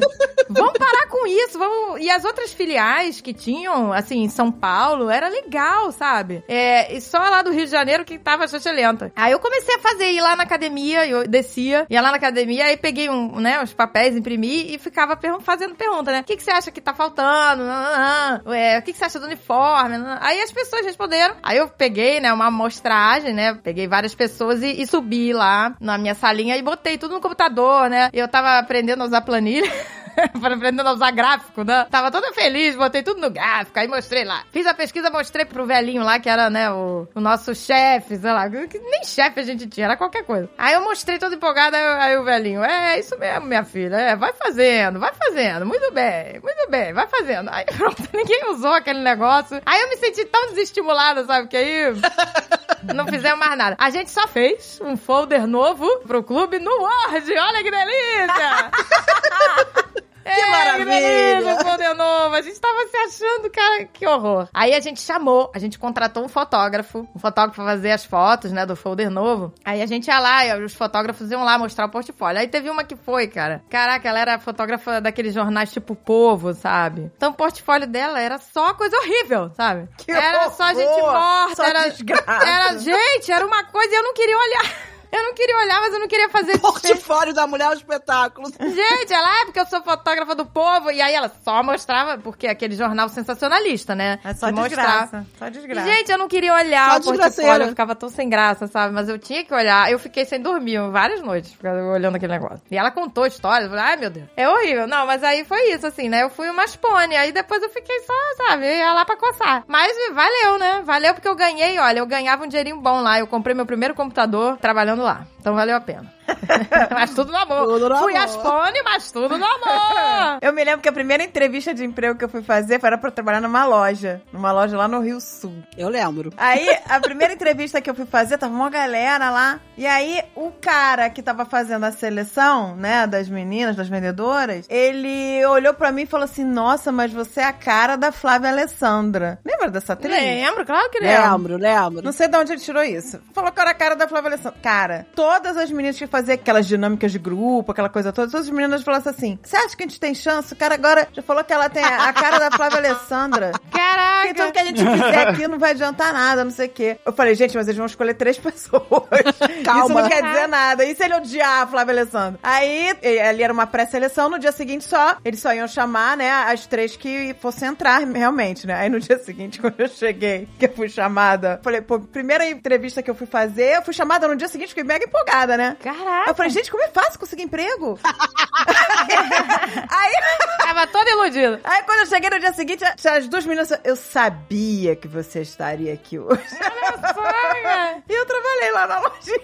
A: vamos parar com isso. Vamos... E as outras filiais que tinham, assim, em São Paulo, era legal, sabe? É, e só lá do Rio de Janeiro que tava xixelenta. Aí eu comecei a fazer, ir lá na academia, eu descia, ia lá na academia, aí peguei um, né, os papéis, imprimi e ficava pergun- fazendo pergunta, né? O que, que você acha que tá faltando? Nananã. É, o que, que você acha do uniforme? Aí as pessoas responderam. Aí eu peguei, né, uma amostragem, né? Peguei várias pessoas e, e subi lá na minha salinha e botei tudo no computador, né? Eu tava aprendendo a usar planilha. Aprendendo a usar gráfico, né? Tava toda feliz, botei tudo no gráfico, aí mostrei lá. Fiz a pesquisa, mostrei pro velhinho lá, que era, né, o, o nosso chefe, sei lá, que nem chefe a gente tinha, era qualquer coisa. Aí eu mostrei todo empolgado, aí, aí o velhinho, é, isso mesmo, minha filha, é, vai fazendo, vai fazendo, muito bem, muito bem, vai fazendo. Aí pronto, ninguém usou aquele negócio. Aí eu me senti tão desestimulada, sabe, que aí... Não fizemos mais nada. A gente só fez um folder novo pro clube no Word. Olha que delícia! Que
D: maravilha!
A: um folder novo. A gente tava se achando, cara, que horror. Aí a gente chamou, a gente contratou um fotógrafo, um fotógrafo pra fazer as fotos, né, do folder novo. Aí a gente ia lá, e os fotógrafos iam lá mostrar o portfólio. Aí teve uma que foi, cara. Caraca, ela era fotógrafa daqueles jornais tipo Povo, sabe? Então o portfólio dela era só coisa horrível, sabe?
C: Que
A: era só
C: horror!
A: gente morta,
C: Só
A: era
C: desgraça.
A: era, gente, era uma coisa e eu não queria olhar. Eu não queria olhar, mas eu não queria fazer
D: Portfólio da mulher um espetáculo.
A: Gente, ela é porque eu sou fotógrafa do povo. E aí ela só mostrava, porque aquele jornal sensacionalista, né?
C: É só desgraça. Só desgraça.
A: Gente, eu não queria olhar
D: Só
A: o portfólio, eu ficava tão sem graça, sabe? Mas eu tinha que olhar. Eu fiquei sem dormir várias noites, olhando aquele negócio. E ela contou histórias, eu falei, ai meu Deus, é horrível. Não, mas aí foi isso, assim, né? Eu fui uma spone, aí depois eu fiquei só, sabe, ia lá pra coçar. Mas valeu, né? Valeu porque eu ganhei, olha, eu ganhava um dinheirinho bom lá. Eu comprei meu primeiro computador trabalhando lá. Então valeu a pena. mas tudo no amor.
D: Tudo no
A: Fui
D: amor.
A: a spone, mas tudo no amor.
C: Eu me lembro que a primeira entrevista de emprego que eu fui fazer foi era pra trabalhar numa loja. Numa loja lá no Rio Sul.
D: Eu lembro.
C: Aí, a primeira entrevista que eu fui fazer, tava uma galera lá. E aí, o cara que tava fazendo a seleção, né, das meninas, das vendedoras, ele olhou pra mim e falou assim: Nossa, mas você é a cara da Flávia Alessandra. Lembra dessa atriz?
A: Lembro, claro que lembro.
D: Lembro, lembro.
C: Não sei de onde ele tirou isso. Falou que era a cara da Flávia Alessandra. Cara, todas as meninas que faziam aquelas dinâmicas de grupo, aquela coisa toda, todas as meninas falaram assim: Você acha que a gente tem chance? O cara agora já falou que ela tem a a cara da Flávia Alessandra.
A: Caraca.
C: Então, o que a gente fizer aqui não vai adiantar nada, não sei o quê. Eu falei, gente, mas eles vão escolher três pessoas.
D: Calma.
C: Isso não quer dizer nada. E se ele odiar a Flávia Alessandra? Aí, ali era uma pré-seleção, no dia seguinte só, eles só iam chamar, né, as três que fossem entrar realmente, né? Aí no dia seguinte, quando eu cheguei, que eu fui chamada, falei, pô, primeira entrevista que eu fui fazer, eu fui chamada no dia seguinte, fiquei mega empolgada, né? Aí
A: Caraca.
C: eu falei, gente, como é fácil conseguir emprego? aí,
A: Tava toda iludida.
C: Aí quando eu cheguei no dia seguinte, as duas meninas. Eu sabia que você estaria aqui hoje.
A: Olha
C: E eu trabalhei lá na lojinha.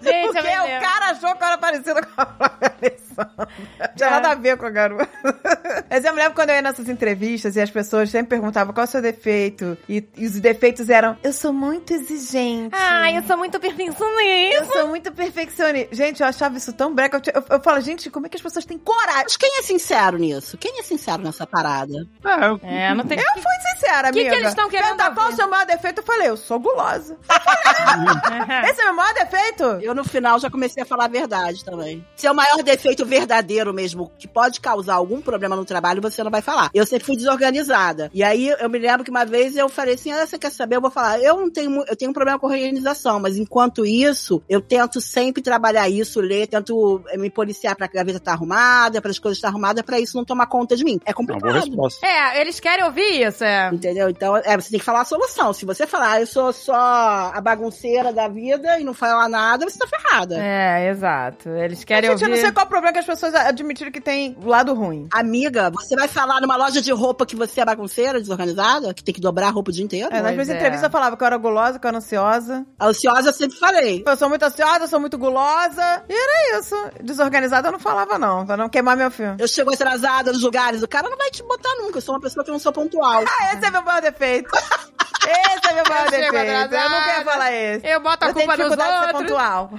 A: Gente,
C: Porque o cara achou que eu era parecida com a Flávia Pensando. Tinha nada a ver com a garota. Mas eu me lembro quando eu ia nessas entrevistas e as pessoas sempre perguntavam qual é o seu defeito. E, e os defeitos eram: Eu sou muito exigente.
A: Ai, eu sou muito perfeccionista.
C: Eu sou muito perfeccionista. Gente, eu achava isso tão breca. Eu, eu, eu falo, gente, como é que as pessoas têm coragem?
D: Mas quem é sincero nisso? Quem é sincero nessa parada?
B: É, eu-
A: É, não tem...
C: Eu fui sincera,
A: Que que
C: amiga.
A: eles tão querendo
C: Perguntar qual é o seu maior defeito? Eu falei, eu sou gulosa. Esse é meu maior defeito?
D: Eu, no final, já comecei a falar a verdade também. Se é o maior defeito verdadeiro mesmo, que pode causar algum problema no trabalho, você não vai falar. Eu sempre fui desorganizada. E aí, eu me lembro que uma vez eu falei assim, ah, você quer saber? Eu vou falar, eu não tenho, eu tenho um problema com organização, mas enquanto isso, eu tento sempre trabalhar isso, ler, tento eh, me policiar pra que a gaveta tá arrumada, para as coisas estar arrumadas, pra isso não tomar conta de mim. É
B: é uma boa
D: complicado.
B: resposta.
A: É, eles querem ouvir isso, é.
D: Entendeu? Então, é, você tem que falar a solução. Se você falar, ah, eu sou só a bagunceira da vida e não falar nada, você tá ferrada.
A: É, exato. Eles querem
C: Gente, eu
A: ouvir...
C: não sei qual é o problema que as pessoas admitiram que tem o lado ruim.
D: Amiga, você vai falar numa loja de roupa que você é bagunceira, desorganizada, que tem que dobrar a roupa o dia inteiro?
C: É, nas minhas
A: é.
C: entrevistas eu falava que eu era gulosa, que eu era ansiosa.
D: Ansiosa eu sempre falei.
C: Eu sou muito ansiosa, eu sou muito gulosa. E era isso. Desorganizada eu não falava, não, pra não queimar meu filme.
D: Eu chego atrasada nos lugares, o cara não vai te botar nunca. Eu sou uma pessoa que não sou pontual.
C: Ah, esse é meu maior defeito. Esse é meu maior
A: Eu
C: defeito. Eu não quero falar esse.
A: Eu boto a
C: eu tenho
A: culpa nos
C: dificuldade de ser
A: outros.
C: pontual.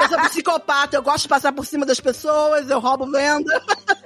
D: Eu sou psicopata, eu gosto de passar por cima das pessoas, eu roubo venda.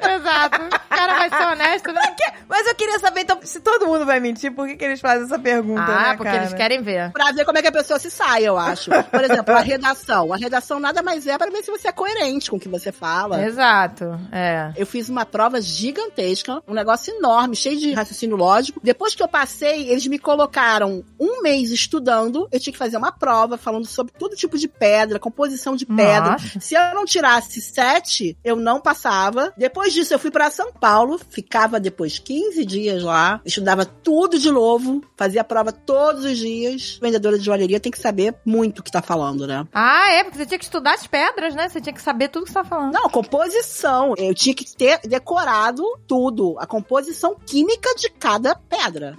A: Exato. O cara vai ser honesto, né?
C: Mas eu queria saber, então, se todo mundo vai mentir, por que, que eles fazem essa pergunta,
A: Ah,
C: né,
A: porque
C: cara?
A: eles querem ver.
D: Pra ver como é que a pessoa se sai, eu acho. Por exemplo, a redação. A redação nada mais é pra ver se você é coerente com o que você fala.
A: Exato. É.
D: Eu fiz uma prova gigantesca, um negócio enorme, cheio de raciocínio lógico. Depois que eu passei, eles me colocaram um mês estudando. Eu tinha que fazer uma prova falando sobre todo tipo de pedra, composição de pedra.
A: Nossa.
D: Se eu não tirasse sete, eu não passava. Depois disso, eu fui pra São Paulo, ficava depois 15 dias lá, estudava tudo de novo, fazia prova todos os dias. Vendedora de joalheria tem que saber muito o que tá falando, né?
A: Ah, é, porque você tinha que estudar as pedras, né? Você tinha que saber tudo que você tá falando.
D: Não, composição. Eu tinha que ter decorado tudo. A composição química de cada pedra.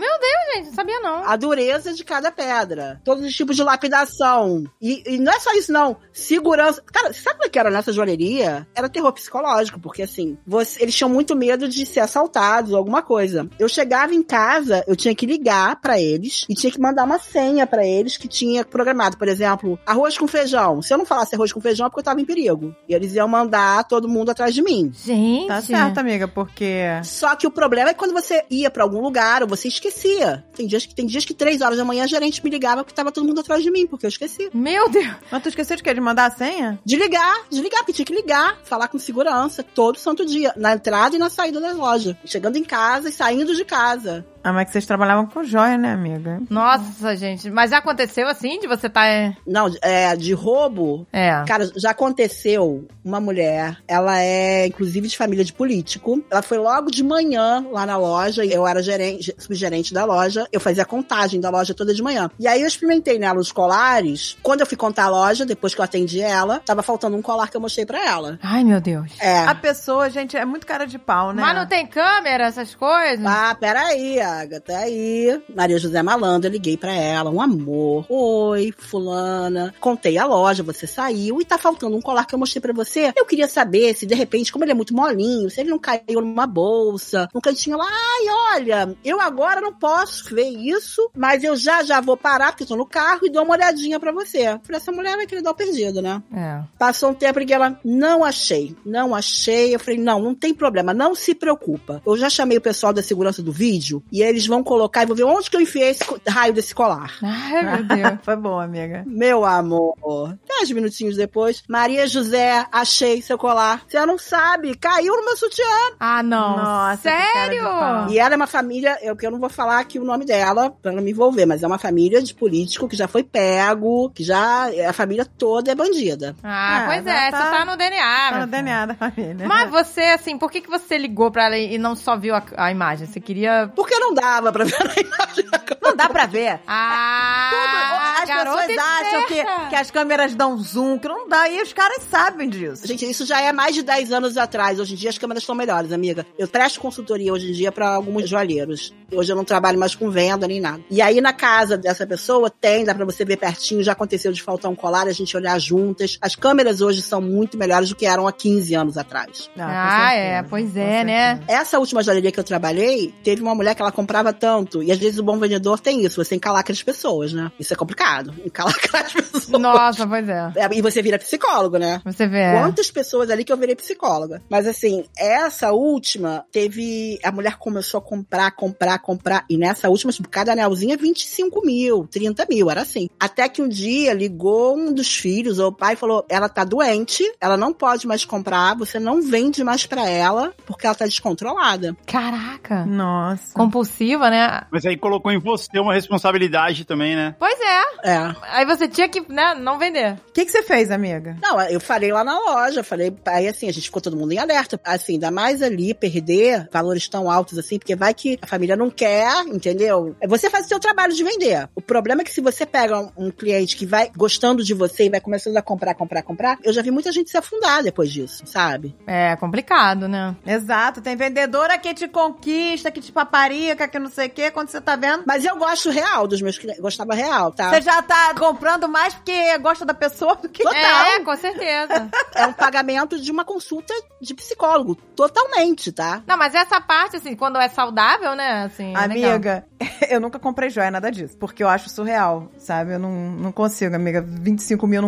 A: Gente, não sabia não.
D: A dureza de cada pedra. Todos os tipos de lapidação. E, e não é só isso, não. Segurança. Cara, sabe o que era nessa joalheria? Era terror psicológico, porque assim, você- eles tinham muito medo de ser assaltados ou alguma coisa. Eu chegava em casa, eu tinha que ligar pra eles e tinha que mandar uma senha pra eles que tinha programado. Por exemplo, arroz com feijão. Se eu não falasse arroz com feijão, é porque eu tava em perigo. E eles iam mandar todo mundo atrás de mim.
A: Gente.
C: Tá certo, amiga, porque...
D: Só que o problema é quando você ia pra algum lugar ou você esquecia. Tem dias que tem dias que três horas da manhã a gerente me ligava porque tava todo mundo atrás de mim, porque eu esqueci.
A: Meu Deus.
C: Mas tu esqueceu de quê? De mandar a senha?
D: De ligar, de ligar, porque tinha que ligar, falar com segurança todo santo dia, na entrada e na saída da loja. Chegando em casa e saindo de casa.
C: Ah, mas que vocês trabalhavam com joia, né, amiga?
A: Nossa, gente. Mas já aconteceu assim de você tá. É.
D: Não, é, de roubo.
A: é.
D: Cara, já aconteceu uma mulher, ela é inclusive de família de político. Ela foi logo de manhã lá na loja, eu era gerente, subgerente da loja, eu fazia a contagem da loja toda de manhã. E aí eu experimentei nela os colares. Quando eu fui contar a loja, depois que eu atendi ela, tava faltando um colar que eu mostrei pra ela.
A: Ai, meu Deus.
D: É.
C: A pessoa, gente, é muito cara de pau, né?
A: Mas não tem câmera, essas coisas?
D: Ah, peraí, Agatha, aí. Maria José Malandra, eu liguei pra ela, um amor. Oi, fulana. Contei a loja, você saiu e tá faltando um colar que eu mostrei pra você. Eu queria saber se, de repente, como ele é muito molinho, se ele não caiu numa bolsa, num cantinho lá. Ai, olha, eu agora não posso ver isso, mas eu já já vou parar, porque eu tô no carro, e dou uma olhadinha pra você. Falei, essa mulher vai querer dar o perdido, né?
A: É.
D: Passou um tempo em que ela não achei, não achei. Eu falei, não, não tem problema, não se preocupa. Eu já chamei o pessoal da segurança do vídeo e eles vão colocar e vou ver onde que eu enfiei esse raio desse colar.
A: Ai, meu Deus.
C: Foi bom, amiga.
D: Meu amor. Dez minutinhos depois, Maria José, achei seu colar. Você não sabe, caiu no meu sutiã.
A: Ah, não.
C: Nossa,
A: Sério?
D: E ela é uma família, eu, que eu não vou falar aqui o nome dela pra não me envolver, mas é uma família de político que já foi pego, que já, a família toda é bandida.
A: Ah,
C: Ah,
A: pois é,
C: tá-
A: você tá no DNA.
C: Tá no. DNA da família.
A: Mas você, assim, por que, que você ligou pra ela e não só viu a, a imagem? Você queria.
D: Porque não dava pra ver a imagem.
A: Não
C: Não dá pra ver.
A: Ah,
C: Tudo- as pessoas acham que, que as câmeras dão zoom, que não dá, e os caras sabem disso.
D: Gente, isso já é mais de 10 anos atrás. Hoje em dia as câmeras estão melhores, amiga. Eu presto consultoria hoje em dia pra alguns joalheiros. Hoje eu não trabalho mais com venda nem nada. E aí na casa dessa pessoa tem, dá pra você ver pertinho, já aconteceu de faltar um colar, a gente olhar juntas. As câmeras hoje são muito melhores do que eram há 15 anos atrás.
A: Ah, é, pois é, né?
D: Essa última joalheria que eu trabalhei, teve uma mulher que ela comprava tanto. E às vezes o bom vendedor tem isso, você encalacra as pessoas, né? Isso é complicado. Encalacrar as pessoas.
A: Nossa, pois é.
D: É, E você vira psicólogo, né?
A: Você vê.
D: Quantas pessoas ali que eu virei psicóloga. Mas assim, essa última teve. A mulher começou a comprar, comprar, comprar. E nessa última, tipo, cada anelzinha, 25 mil, 30 mil, era assim. Até que um dia ligou um dos filhos, ou o pai, e falou: ela tá doente, ela não pode mais comprar, você não vende mais pra ela, porque ela tá descontrolada.
A: Caraca.
C: Nossa.
A: Compulsiva, né?
B: Mas aí colocou em você uma responsabilidade também, né?
A: Pois é.
D: É.
A: Aí você tinha que, né, não vender.
C: O que, que você fez, amiga?
D: Não, eu falei lá na loja, falei, aí assim, a gente ficou todo mundo em alerta. Assim, ainda mais ali, perder valores tão altos assim, porque vai que a família não quer, entendeu? É Você faz o seu trabalho de vender. O problema é que se você pega um, um cliente que vai gostando de você e vai começando a comprar, comprar, comprar, eu já vi muita gente se afundar depois disso, sabe?
A: É complicado, né?
C: Exato, tem vendedora que te conquista, que te paparica, que não sei o quê, quando você tá vendo.
D: Mas eu gosto real dos meus clientes, gostava real, tá?
C: Você já tá comprando mais porque gosta da pessoa do que.
D: Total.
A: É, com certeza.
D: É um pagamento de uma consulta de psicólogo, totalmente, tá?
A: Não, mas essa parte, assim, quando é saudável, né? Assim, é legal.
C: Amiga, eu nunca comprei joia, nada disso. Porque eu acho surreal, sabe? Eu não, não consigo, amiga. 25 mil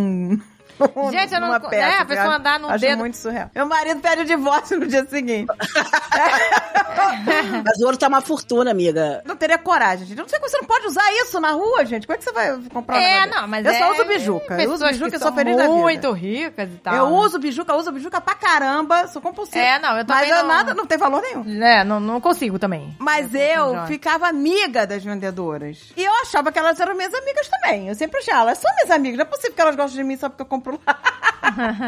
C: num.
A: Gente, eu não-
C: numa
A: é, a pessoa andar no
C: acho
A: dedo-
C: muito surreal. Meu marido pede o divórcio no dia seguinte.
D: Mas o ouro tá uma fortuna, amiga.
C: não teria coragem, gente. Eu não sei como você não pode usar isso na rua, gente. Como é que você vai comprar um
A: É, não, mas
C: Eu
A: é
C: só uso bijuca. Eu uso bijuca
A: que
C: e sou feliz da vida.
A: muito ricas e tal.
C: Eu
A: né?
C: uso bijuca, uso bijuca pra caramba, sou compulsiva.
A: É, não, eu
C: Mas
A: também
C: eu
A: não-
C: nada, não tem valor nenhum.
A: É, não, não consigo também.
C: Mas
A: Eu
C: eu ficava amiga das vendedoras. E eu achava que elas eram minhas amigas também. Eu sempre achava, elas são minhas amigas. Não é possível que elas gostem de mim só porque eu compro lá.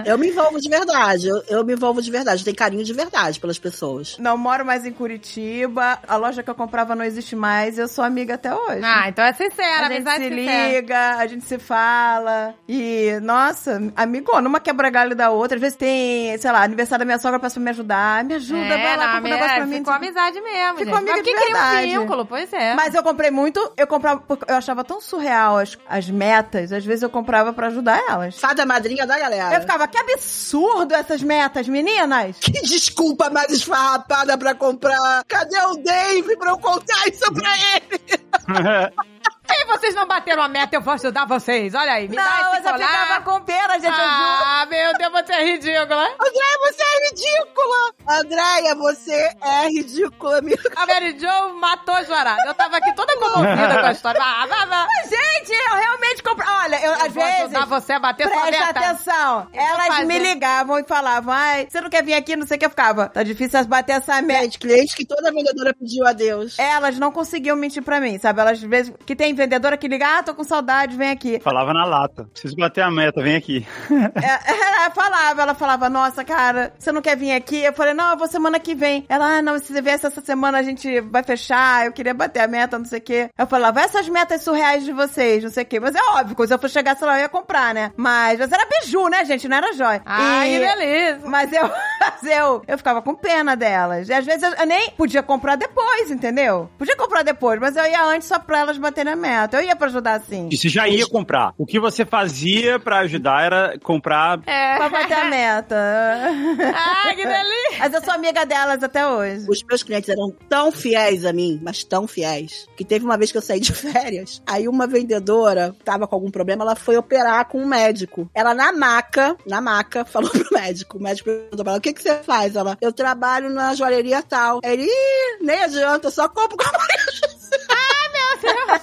D: Eu me envolvo de verdade. Eu, eu me envolvo de verdade. Eu tenho carinho de verdade pelas pessoas.
C: Não moro mais em Curitiba. A loja que eu comprava não existe mais. Eu sou amiga até hoje.
A: Ah, então é sincera,
C: a gente se
A: sincera.
C: liga, a gente se fala. E, nossa, amigona, uma quebra galho da outra. Às vezes tem, sei lá, aniversário da minha sogra pra me ajudar. Me ajuda,
A: É,
C: vai lá,
A: não,
C: compra um negócio pra mim.
A: Ficou amizade mesmo,
C: Ficou
A: gente.
C: amiga
A: Mas
C: de
A: que cria um
C: verdade.
A: vínculo, pois é.
C: Mas eu comprei muito, eu comprava, porque eu achava tão surreal as, as metas, às vezes eu comprava pra ajudar elas.
D: Fada madrinha da galera.
C: Eu ficava, que absurdo essas metas, meninas!
D: Que desculpa mais esfarrapada pra comprar. Cadê o Dave pra eu contar isso pra ele?
A: E vocês não bateram a meta, eu vou ajudar vocês. Olha aí, me dá
C: não,
A: esse
C: eu
A: colar.
C: ficava com pena, gente, eu juro.
A: Ah, meu Deus, você é ridícula.
D: Andréia, você é ridícula! Andréia, você é ridícula, amiga.
A: A Mary Jo matou a Joarada. Eu tava aqui toda comovida com a história. Vá, vá, vá.
C: Gente, eu realmente comprava. Olha, eu, às
A: vou
C: vezes.
A: ajudar você a bater sua
C: Presta
A: meta.
C: atenção.
A: Eu vou
C: Elas
A: fazer.
C: me ligavam e falavam: ai, você não quer vir aqui, não sei o que. Eu ficava. Tá difícil bater essa meta.
D: Gente, cliente que toda vendedora pediu a Deus.
C: Elas não conseguiam mentir pra mim, sabe? Elas, às vezes, que tem vendedora que liga, ah, tô com saudade, vem aqui.
B: Falava na lata. Preciso bater a meta, vem aqui.
C: É, ela falava, ela falava, nossa, cara, você não quer vir aqui? Eu falei, não, eu vou semana que vem. Ela, ah, não, se você viesse essa semana, a gente vai fechar, eu queria bater a meta, não sei o quê. Eu falava, essas metas surreais de vocês, não sei o quê. Mas é óbvio, quando eu for chegar, sei lá, eu ia comprar, né? Mas, mas era biju, né, gente? Não era jóia.
A: Ai,
C: E-
A: beleza.
C: Mas eu, mas eu, eu ficava com pena delas. E às vezes eu, eu nem podia comprar depois, entendeu? Podia comprar depois, mas eu ia antes só pra elas baterem a meta. Eu ia pra ajudar assim.
B: E você já ia comprar. O que você fazia pra ajudar era comprar.
A: É.
C: Pra bater a meta.
A: Ai, que delícia.
C: Mas eu sou amiga delas até hoje.
D: Os meus clientes eram tão fiéis a mim, mas tão fiéis, que teve uma vez que eu saí de férias, aí uma vendedora tava com algum problema, ela foi operar com um médico. Ela na maca, na maca, falou pro médico. O médico perguntou pra ela, o que que você faz? Ela, eu trabalho na joalheria tal. Ele, Ih, nem adianta, eu só compro com a
A: Meu Deus,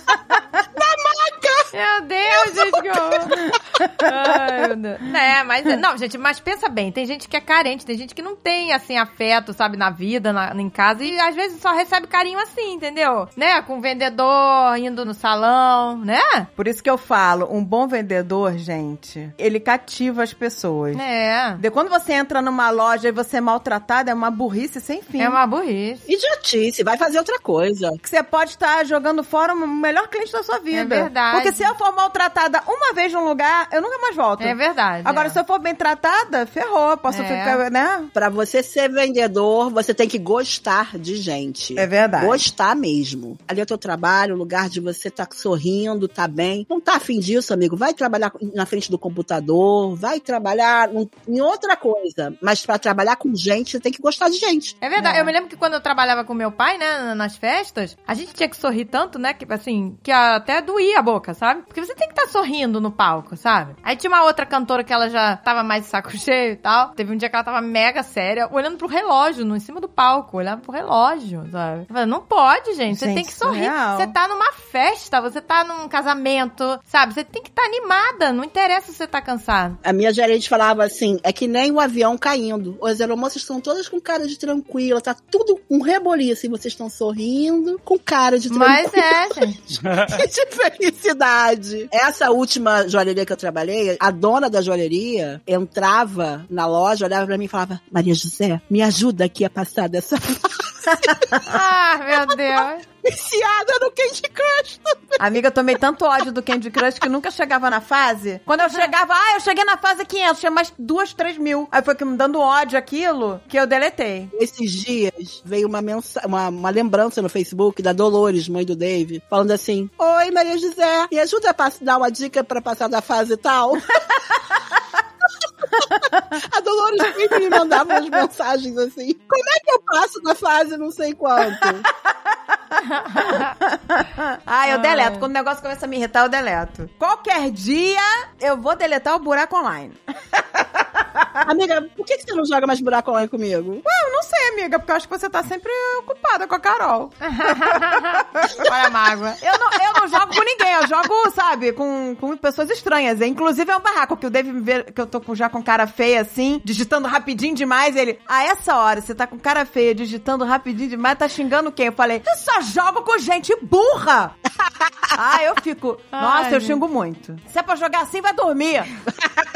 A: gente, que horror. Ai, meu Deus. É, mas. Não, gente, mas pensa bem, tem gente que é carente, tem gente que não tem, assim, afeto, sabe, na vida, na, em casa, e às vezes só recebe carinho assim, entendeu? Né? Com o vendedor indo no salão, né?
C: Por isso que eu falo, um bom vendedor, gente, ele cativa as pessoas.
A: É.
C: De quando você entra numa loja e você é maltratado, é uma burrice sem fim.
A: É uma burrice.
D: Idiotice, vai fazer outra coisa.
C: Que você pode estar jogando fora o melhor cliente da sua vida.
A: É verdade.
C: Porque se eu for maltratada uma vez num lugar, eu nunca mais volto.
A: É verdade.
C: Agora,
A: é.
C: se eu for bem tratada, ferrou. Posso
A: É.
C: ficar, né?
D: Pra você ser vendedor, você tem que gostar de gente.
C: É verdade.
D: Gostar mesmo. Ali é o teu trabalho, o lugar de você tá sorrindo, tá bem. Não tá afim disso, amigo? Vai trabalhar na frente do computador, vai trabalhar em outra coisa. Mas pra trabalhar com gente, você tem que gostar de gente.
A: É verdade.
C: É.
A: Eu me lembro que quando eu trabalhava com meu pai, né, nas festas, a gente tinha que sorrir tanto, né, que assim, que até doía a boca, sabe? Porque você tem que estar sorrindo no palco, sabe? Aí tinha uma outra cantora que ela já tava mais de saco cheio e tal. Teve um dia que ela tava mega séria, olhando pro relógio, no em cima do palco, olhava pro relógio, sabe? Eu falei, não pode, gente. Você tem que sorrir.
C: surreal.
A: Você tá numa festa, você tá num casamento, sabe? Você tem que estar animada. Não interessa se você tá cansado.
D: A minha gerente falava assim: é que nem o avião caindo. As aeromoças estão todas com cara de tranquila, tá tudo um reboliço. E vocês estão sorrindo com cara de
A: Mas
D: tranquila.
A: é, gente.
D: de felicidade. Essa última joalheria que eu trabalhei, a dona da joalheria entrava na loja, olhava pra mim e falava: Maria José, me ajuda aqui a passar dessa
A: Ah, meu Deus.
D: Viciada no Candy Crush.
C: Amiga, eu tomei tanto ódio do Candy Crush que nunca chegava na fase. Quando eu chegava, ah, eu cheguei na fase 500, tinha mais duas, três mil. Aí foi que me dando ódio aquilo que eu deletei.
D: Esses dias veio uma, mensa uma, uma lembrança no Facebook da Dolores, mãe do Dave, falando assim: Oi, Maria José, me ajuda a dar uma dica pra passar da fase tal. A Dolores sempre me mandava umas mensagens assim: Como é que eu passo da fase não sei quanto?
C: Ah, eu deleto. Quando o negócio começa a me irritar, eu deleto. Qualquer dia, eu vou deletar o buraco online.
D: Amiga, por que que você não joga mais buraco online comigo?
C: Eu não sei, amiga, porque eu acho que você tá sempre ocupada com a Carol.
A: Olha a mágoa.
C: Eu não, eu não jogo com ninguém, eu jogo, sabe, com, com pessoas estranhas. Inclusive é um barraco que o Dave me vê que eu tô já com cara feia assim, digitando rapidinho demais. Ele, a essa hora, você tá com cara feia, digitando rapidinho demais, tá xingando quem? Eu falei, eu só jogo com gente burra. ah, eu fico, nossa,
A: Ai,
C: eu xingo muito. Se é pra jogar assim, vai dormir.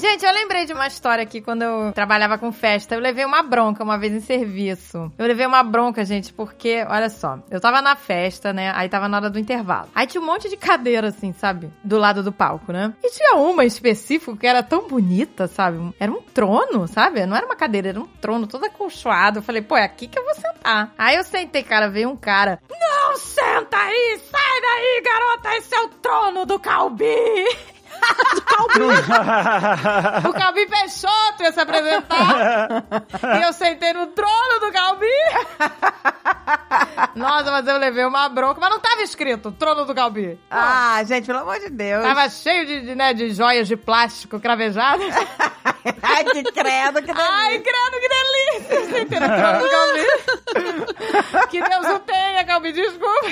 A: Gente, eu lembrei de uma história aqui quando eu trabalhava com festa. Eu levei uma bronca uma vez em serviço. Eu levei uma bronca, gente, porque, olha só, eu tava na festa, né? Aí tava na hora do intervalo. Aí tinha um monte de cadeira, assim, sabe? Do lado do palco, né? E tinha uma em específico que era tão bonita, sabe? Era um trono, sabe? Não era uma cadeira, era um trono todo acolchoado. Eu falei, pô, é aqui que eu vou sentar. Aí eu sentei, cara, veio um cara. Não senta aí! Sai daí, garota! Esse é o trono do Calbi! O Calbi Peixoto ia se apresentar. e eu sentei no trono do Calbi. Nossa, mas eu levei uma bronca. Mas não tava escrito trono do Calbi.
C: Ah, gente, pelo amor de Deus.
A: Tava cheio de, de, né, de joias de plástico cravejadas.
C: Ai, que credo, que delícia.
A: Ai, credo, que delícia! Sentei no trono do Calbi. que Deus o tenha, Calbi, desculpa.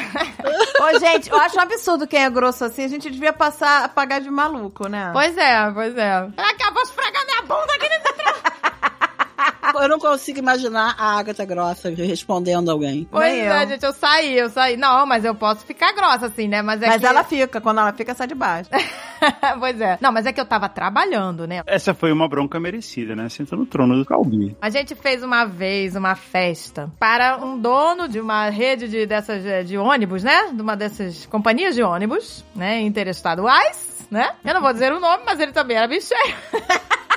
C: Ô, gente, eu acho um absurdo quem é grosso assim. A gente devia passar, pagar de maluco, né?
A: Pois é, pois é. Acabou de esfregar minha bunda aqui nesse.
D: Eu não consigo imaginar a Agatha Grossa respondendo alguém.
A: Pois
C: Nem
A: é,
C: eu.
A: gente, eu saí, eu saí. Não, mas eu posso ficar grossa assim, né? Mas é
C: Mas
A: que...
C: ela fica, quando ela fica, sai de baixo.
A: pois é. Não, mas é que eu tava trabalhando, né?
B: Essa foi uma bronca merecida, né? Senta no trono do Calbi.
A: A gente fez uma vez uma festa para um dono de uma rede de dessas eh, de ônibus, né? De uma dessas companhias de ônibus, né? Interestaduais, né? Eu não vou dizer o nome, mas ele também era bicheiro.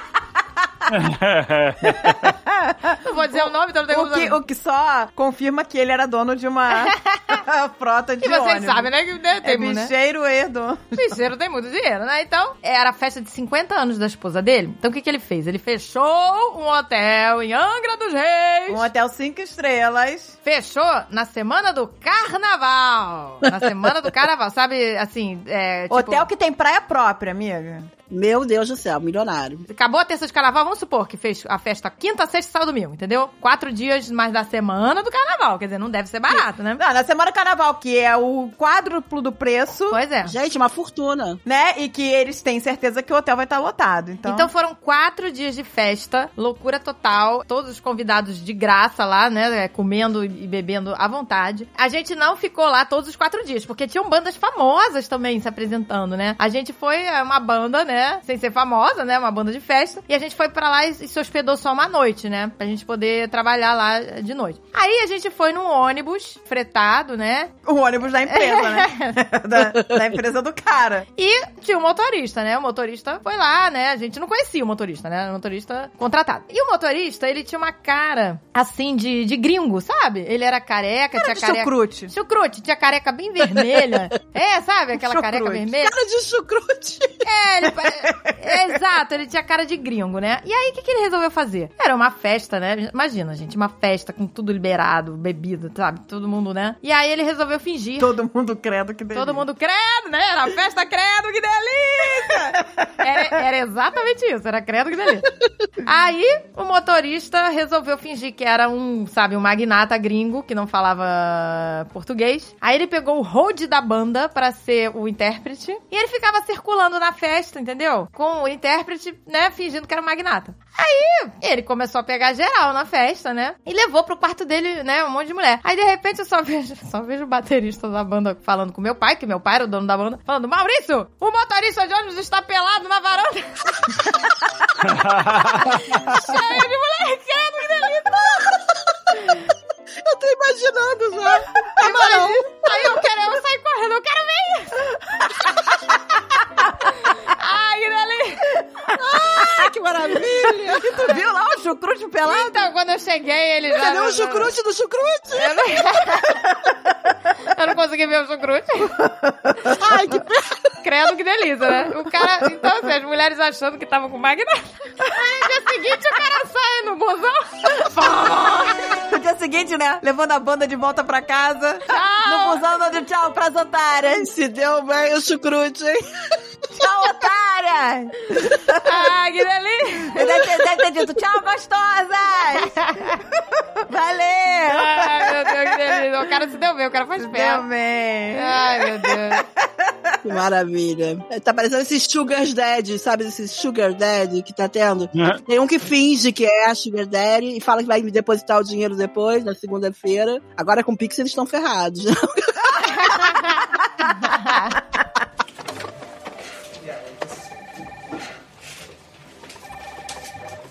A: não vou dizer o nome, então não tem
C: O que, o que só confirma que ele era dono de uma frota de
A: E vocês
C: ônibus.
A: sabem, né? Que né,
C: É
A: tem, né?
C: bicheiro e dono.
A: Bicheiro tem muito dinheiro, né? Então, era a festa de 50 anos da esposa dele. Então, o que, que ele fez? Ele fechou um hotel em Angra dos Reis.
C: Um hotel cinco estrelas.
A: Fechou na semana do carnaval. Na semana do carnaval, sabe? Assim, é. Tipo,
C: Hotel que tem praia própria, amiga.
D: Meu Deus do céu, milionário.
A: Acabou a terça de carnaval, vamos supor que fez a festa quinta, sexta, sábado, domingo, entendeu? Quatro dias mais da semana do carnaval. Quer dizer, não deve ser barato, né?
C: Não, na semana do carnaval, que é o quádruplo do preço,
A: Pois é.
D: Gente, uma fortuna.
C: né? E que eles têm certeza que o hotel vai estar lotado. Então,
A: Então foram quatro dias de festa, loucura total, todos os convidados de graça lá, né, comendo e bebendo à vontade. A gente não ficou lá todos os quatro dias, porque tinham bandas famosas também se apresentando, né? A gente foi é, uma banda, né, sem ser famosa, né, uma banda de festa, e a gente foi pra lá e, se hospedou só uma noite, né, pra gente poder trabalhar lá de noite. Aí a gente foi num ônibus fretado, né,
C: o ônibus da empresa, né? da, da empresa do cara.
A: E tinha um motorista, né? O motorista foi lá, né? A gente não conhecia o motorista, né? O motorista contratado. E o motorista, ele tinha uma cara, assim, de, de gringo, sabe? Ele era careca,
C: Cara
A: tinha
C: de
A: careca...
C: chucrute.
A: Chucrute, tinha careca bem vermelha. é, sabe? Aquela
C: Chucrute.
A: careca vermelha.
D: Cara de chucrute.
A: É, ele, exato, ele tinha cara de gringo, né? E aí, o que, que ele resolveu fazer? Era uma festa, né? Imagina, gente, uma festa com tudo liberado, bebida, sabe? Todo mundo, né? E aí ele resolveu fingir.
C: Todo mundo credo que delícia.
A: Todo mundo credo, né? Era festa credo, que delícia! Era, era exatamente isso, era credo, que delícia. Aí, o motorista resolveu fingir que era um, sabe, um magnata gringo que não falava português. Aí ele pegou o hold da banda pra ser o intérprete e ele ficava circulando na festa, entendeu? Com o intérprete, né, fingindo que era magnata. Aí, ele começou a pegar geral na festa, né? E levou pro quarto dele, né, um monte de mulher. Aí, de repente, eu só vejo, só vejo o baterista da banda falando com meu pai, que meu pai era o dono da banda, falando, Maurício, o motorista de ônibus está pelado na varanda. Cheio de que delícia.
D: Eu tô imaginando já.
A: Camarão. Aí eu quero, eu saio correndo, eu quero ver isso. Ai, delícia.
D: Ai, que maravilha.
C: E tu viu lá o chucrute pelado?
A: Então, quando eu cheguei, ele já...
D: Cadê o chucrute do chucrute?
A: Eu não... eu não consegui ver o chucrute.
D: Ai, que pena.
A: Credo, que delícia, né? O cara... Então, assim, as mulheres achando que tava com magnata. Aí, no dia seguinte, o cara sai no busão.
C: No dia seguinte, né? Levando a banda de volta pra casa. No busão dando tchau pras otárias.
D: Se deu bem o chucrute, hein?
C: Tchau, otárias!
A: Ai, que delícia.
C: Deve ter, deve ter dito tchau, gostosas! Valeu!
A: Ai, meu Deus, que delícia. O cara se deu bem, o cara faz
C: Deu
A: pé.
C: bem.
A: Ai, meu Deus.
D: Que maravilha. Tá parecendo esses sugar daddy, sabe? Esses sugar daddy que tá tendo. Tem um que finge que é sugar daddy e fala que vai me depositar o dinheiro depois, na segunda-feira. Agora com o Pix eles estão ferrados.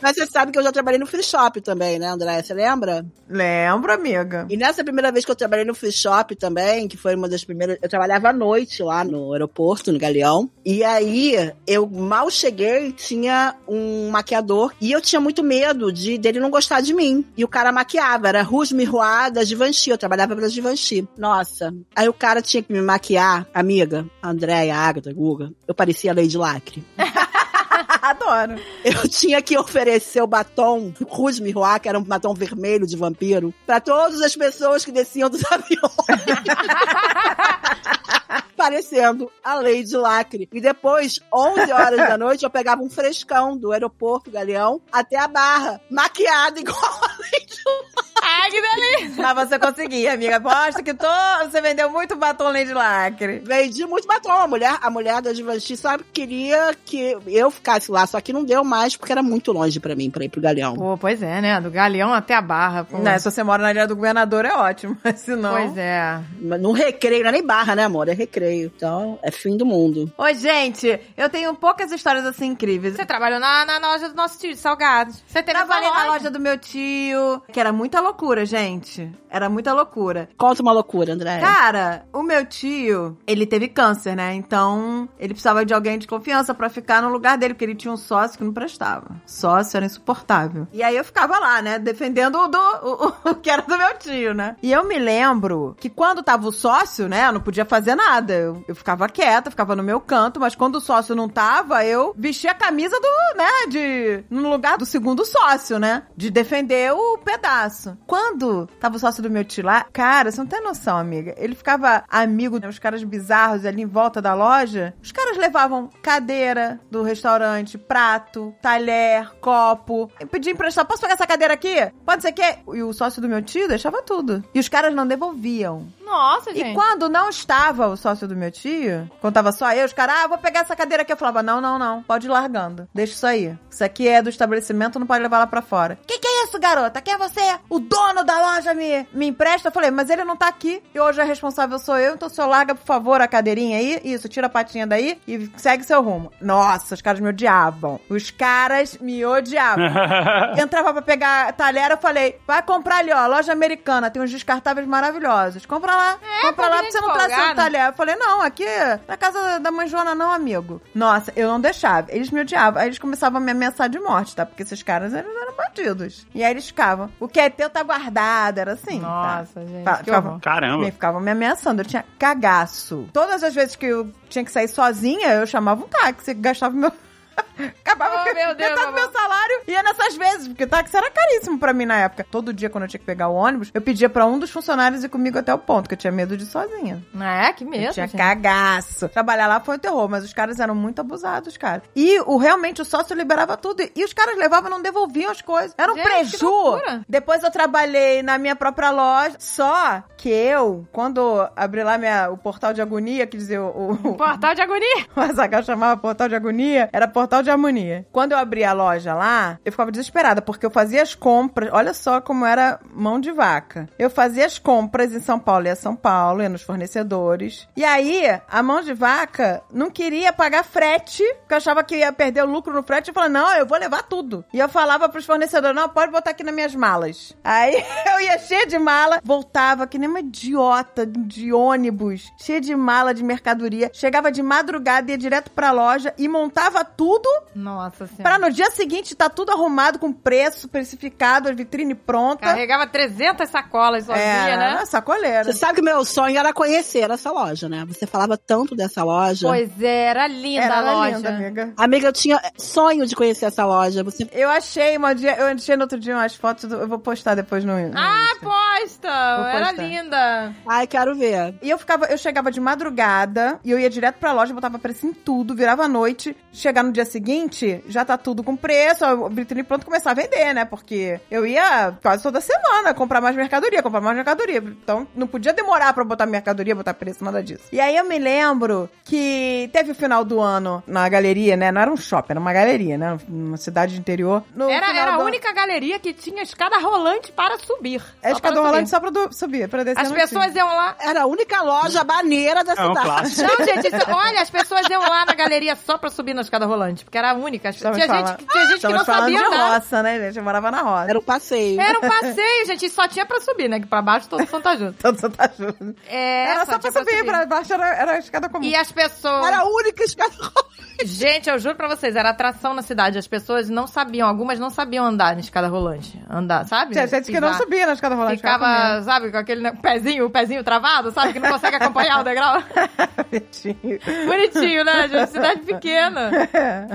D: Mas você sabe que eu já trabalhei no free shop também, né, André? Você lembra?
C: Lembro, amiga.
D: E nessa primeira vez que eu trabalhei no free shop também, que foi uma das primeiras. Eu trabalhava à noite lá no aeroporto, no Galeão. E aí, eu mal cheguei, tinha um maquiador. E eu tinha muito medo de dele não gostar de mim. E o cara maquiava, era Rouge Miroir da Givenchy. Eu trabalhava pra Givenchy. Nossa. Aí o cara tinha que me maquiar, amiga, Andréia, Agatha, Guga. Eu parecia a Lady Lacre.
C: Adoro.
D: Eu tinha que oferecer o batom Rouge Miroir, que era um batom vermelho de vampiro, pra todas as pessoas que desciam dos aviões. Parecendo a Lady Lacre. E depois, 11 horas da noite, eu pegava um frescão do aeroporto Galeão até a barra, maquiada igual a Lady
A: Ai, que delícia.
C: Mas você conseguia, amiga. Aposto que to... você vendeu muito batom Lady Lacre.
D: Vendi muito batom. A mulher, a mulher da Givenchy, sabe, queria que eu ficasse lá, só que não deu mais porque era muito longe pra mim, pra ir pro Galeão.
A: Pô, pois é, né? Do Galeão até a Barra. Pô.
C: Não, se você mora na ilha do governador é ótimo, mas se não...
A: Pois é.
D: Mas No recreio, não é nem barra, né, amor? É recreio. Então, é fim do mundo.
C: Oi, gente, eu tenho poucas histórias assim incríveis.
A: Você trabalhou na, na loja do nosso tio, de salgados. Você teve
C: Trabalhei na loja do meu tio, que era muita loucura, gente. Era muita loucura.
D: Conta uma loucura, André.
C: Cara, o meu tio, ele teve câncer, né? Então, ele precisava de alguém de confiança pra ficar no lugar dele, porque ele tinha um sócio que não prestava. Sócio era insuportável. E aí eu ficava lá, né? Defendendo o, do, o, o que era do meu tio, né? E eu me lembro que quando tava o sócio, né? Eu não podia fazer nada. Eu, eu ficava quieta, ficava no meu canto, mas quando o sócio não tava, eu vestia a camisa do, né? De. No lugar do segundo sócio, né? De defender o pedaço. Quando tava o sócio do meu tio lá, cara, você não tem noção, amiga. Ele ficava amigo dos caras bizarros ali em volta da loja. Os caras levavam cadeira do restaurante, prato, talher, copo. Eu pedi emprestar, posso pegar essa cadeira aqui? Pode ser que? E o sócio do meu tio deixava tudo. E os caras não devolviam.
A: Nossa,
C: E
A: gente.
C: quando não estava o sócio do meu tio, quando tava só eu, os caras, ah, vou pegar essa cadeira aqui. Eu falava, não, não, não, pode ir largando. Deixa isso aí. Isso aqui é do estabelecimento, não pode levar lá pra fora. Que que é isso, garota? Quem é você? O dono da loja me, me empresta? Eu falei, mas ele não tá aqui. E hoje a responsável sou eu, então o senhor larga, por favor, a cadeirinha aí. Isso, tira a patinha daí e segue seu rumo. Nossa, os caras me odiavam. Os caras me odiavam. Entrava pra pegar talher, eu falei, vai comprar ali, ó, loja americana, tem uns descartáveis maravilhosos. Compra lá, compra lá, pra você não trazer um
A: folgada.
C: talher. Eu falei, não, aqui na casa da mãe Joana não, amigo. Nossa, eu não deixava. Eles me odiavam. Aí eles começavam a me ameaçar de morte, tá? Porque esses caras eles eram bandidos. E aí eles ficavam, o que é teu tá guardado, era assim.
A: Nossa,
C: tá?
A: gente,
C: Fa-
A: que
C: ficavam-.
B: Caramba.
C: me ficavam me ameaçando. Eu tinha cagaço. Todas as vezes que eu tinha que sair sozinha, eu chamava um táxi, gastava meu. Acabava
A: Oh, meu Deus,
C: metade do meu
A: amor.
C: salário ia nessas vezes, porque táxi era caríssimo pra mim na época. Todo dia, quando eu tinha que pegar o ônibus, eu pedia pra um dos funcionários ir comigo até o ponto, que eu tinha medo de ir sozinha.
A: É, que
C: Eu
A: medo,
C: tinha
A: gente.
C: cagaço. Trabalhar lá foi um terror, mas os caras eram muito abusados, cara. E o realmente o sócio liberava tudo. E os caras levavam e não devolviam as coisas. Era um
A: Gente,
C: preju. Depois eu trabalhei na minha própria loja. Só que eu, quando abri lá minha, o portal de agonia, quer dizer, o, o,
A: Portal de agonia.
C: o Azaghal chamava portal de agonia, era portal de harmonia. Quando eu abri a loja lá, eu ficava desesperada, porque eu fazia as compras, olha só como era mão de vaca. Eu fazia as compras em São Paulo, ia São Paulo, ia nos fornecedores. E aí, a mão de vaca não queria pagar frete, porque eu achava que ia perder o lucro no frete. Eu falava, não, eu vou levar tudo. E eu falava pros fornecedores, não, pode botar aqui nas minhas malas. Aí eu ia cheia de mala, voltava que nem uma idiota de ônibus, cheia de mala de mercadoria. Chegava de madrugada, ia direto pra loja e montava tudo
A: Nossa senhora.
C: pra no dia seguinte tá tudo arrumado com preço especificado, a vitrine pronta.
A: Carregava 300 sacolas sozinha,
C: é,
A: né?
C: sacoleira.
D: Você sabe que meu sonho era conhecer essa loja, né? Você falava tanto dessa loja.
A: Pois é, era linda
C: Era
A: a loja.
C: linda, amiga.
D: Amiga, eu tinha sonho de conhecer essa loja. Você
C: Eu achei uma dia, eu achei no outro dia umas fotos, do- eu vou postar depois no, no
A: Ah,
C: Insta.
A: posta! Era
C: postar.
A: linda.
D: Ai, quero ver.
C: E eu ficava, eu chegava de madrugada e eu ia direto pra loja, botava preço em tudo, virava à noite, chegar no dia seguinte, já tá tudo com preço, a vitrine pronto começar a vender, né? Porque eu ia quase toda semana comprar mais mercadoria, comprar mais mercadoria. Então não podia demorar pra botar mercadoria, botar preço, nada disso. E aí eu me lembro que teve o final do ano na galeria, né? Não era um shopping, era uma galeria, né? Uma cidade de interior. No
A: Era, era a
C: do-
A: única galeria que tinha escada rolante para subir.
C: É escada
A: para
C: rolante
A: subir.
C: só pra do- subir, pra descer.
A: As pessoas
C: tinha.
A: iam lá.
D: Era a única loja maneira da
B: É um
D: cidade.
B: clássico.
A: Não, gente, isso- olha, as pessoas iam lá na galeria só pra subir na escada rolante, porque era a única. Tinha gente, que- tinha gente que
C: Estamos
A: não
C: falando
A: sabia andar.
C: roça, né, gente? Eu morava na roça.
D: Era um passeio.
A: Era um passeio, gente, e só tinha pra subir, né? Que pra baixo todo mundo tá junto.
C: Todo Santa Júlia.
A: É,
C: Era só pra
A: tinha
C: subir, pra baixo era, era a escada comum.
A: E as pessoas.
D: Era a única escada
A: Gente, eu juro pra vocês, era atração na cidade. As pessoas não sabiam, algumas não sabiam andar na escada rolante. Andar, sabe?
C: Tinha gente que não subia na escada rolante.
A: Ficava, sabe, com aquele pezinho, o pezinho travado, sabe? Que não consegue acompanhar o degrau.
C: Bonitinho.
A: Bonitinho, né, gente? Cidade pequena.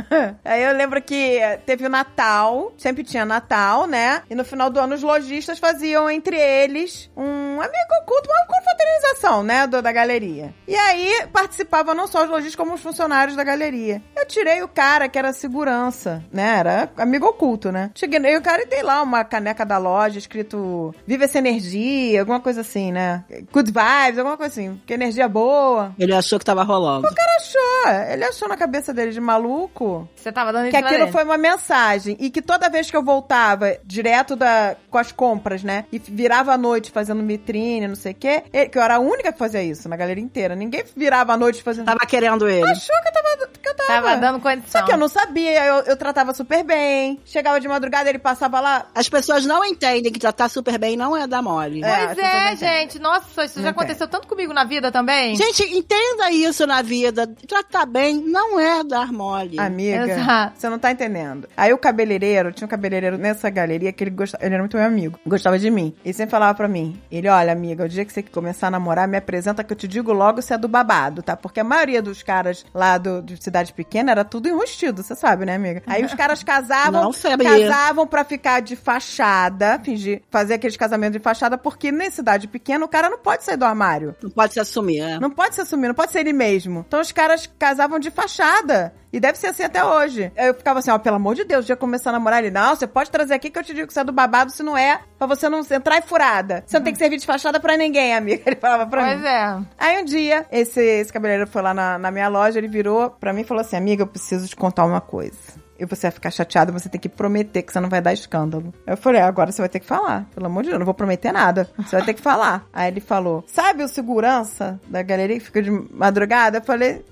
C: Aí eu lembro que teve o Natal, sempre tinha Natal, né? E no final do ano os lojistas faziam entre eles um amigo oculto, uma confraternização, né? Do, da galeria. E aí participavam não só os lojistas, como os funcionários da galeria. Eu tirei o cara que era segurança, né? Era amigo oculto, né? Cheguei o cara e dei lá uma caneca da loja escrito Viva essa energia, alguma coisa assim, né? Good vibes, alguma coisa assim. Que energia boa.
D: Ele achou que tava rolando.
C: Ele achou, ele achou na cabeça dele de maluco
A: Você tava dando
C: que aquilo
A: dele.
C: foi uma mensagem e que toda vez que eu voltava direto da com as compras, né, e virava à noite fazendo vitrine, não sei o quê, ele- que eu era a única que fazia isso na galeria inteira. Ninguém virava à noite fazendo
D: Tava querendo ele.
C: Achou que eu tava que eu tava,
A: Tava dando condição.
C: Só que eu não sabia, eu, eu tratava super bem. Chegava de madrugada, ele passava lá.
D: As pessoas não entendem que tratar super bem não é dar mole.
C: É,
A: Pois é, gente. Nossa, isso
C: Não
A: já aconteceu tanto comigo na vida também.
D: Gente, entenda isso na vida. Tratar bem não é dar mole.
C: Amiga, amiga.
A: Exato.
C: Você não tá entendendo. Aí o cabeleireiro, tinha um cabeleireiro nessa galeria que ele gostava, ele era muito meu amigo, gostava de mim. Ele sempre falava pra mim, ele, olha, amiga, o dia que você começar a namorar, me apresenta que eu te digo logo se é do babado, tá? Porque a maioria dos caras lá do, de cidade pequena era tudo enrustido, você sabe, né, amiga? Aí os caras casavam,
D: Não sabia.
C: casavam pra ficar de fachada, fingir, fazer aqueles casamentos de fachada, porque na cidade pequena o cara não pode sair do armário.
D: Não pode se assumir, é.
C: Não pode se assumir, não pode ser ele mesmo. Então os caras casavam de fachada. E deve ser assim até hoje. Eu ficava assim, ó, pelo amor de Deus, eu começar a namorar ele. Não, você pode trazer aqui que eu te digo que você é do babado, se não é, pra você não entrar em furada. Você não tem que servir de fachada pra ninguém, amiga. Ele falava pra
A: Pois
C: mim.
A: é.
C: Aí um dia, esse, esse cabeleireiro foi lá na, na minha loja, ele virou pra mim e falou assim: Amiga, eu preciso te contar uma coisa. E você vai ficar chateada, você tem que prometer que você não vai dar escândalo. Eu falei, agora você vai ter que falar. Pelo amor de Deus, eu não vou prometer nada. Você vai ter que falar. Aí ele falou, sabe o segurança da galeria que fica de madrugada? Eu falei,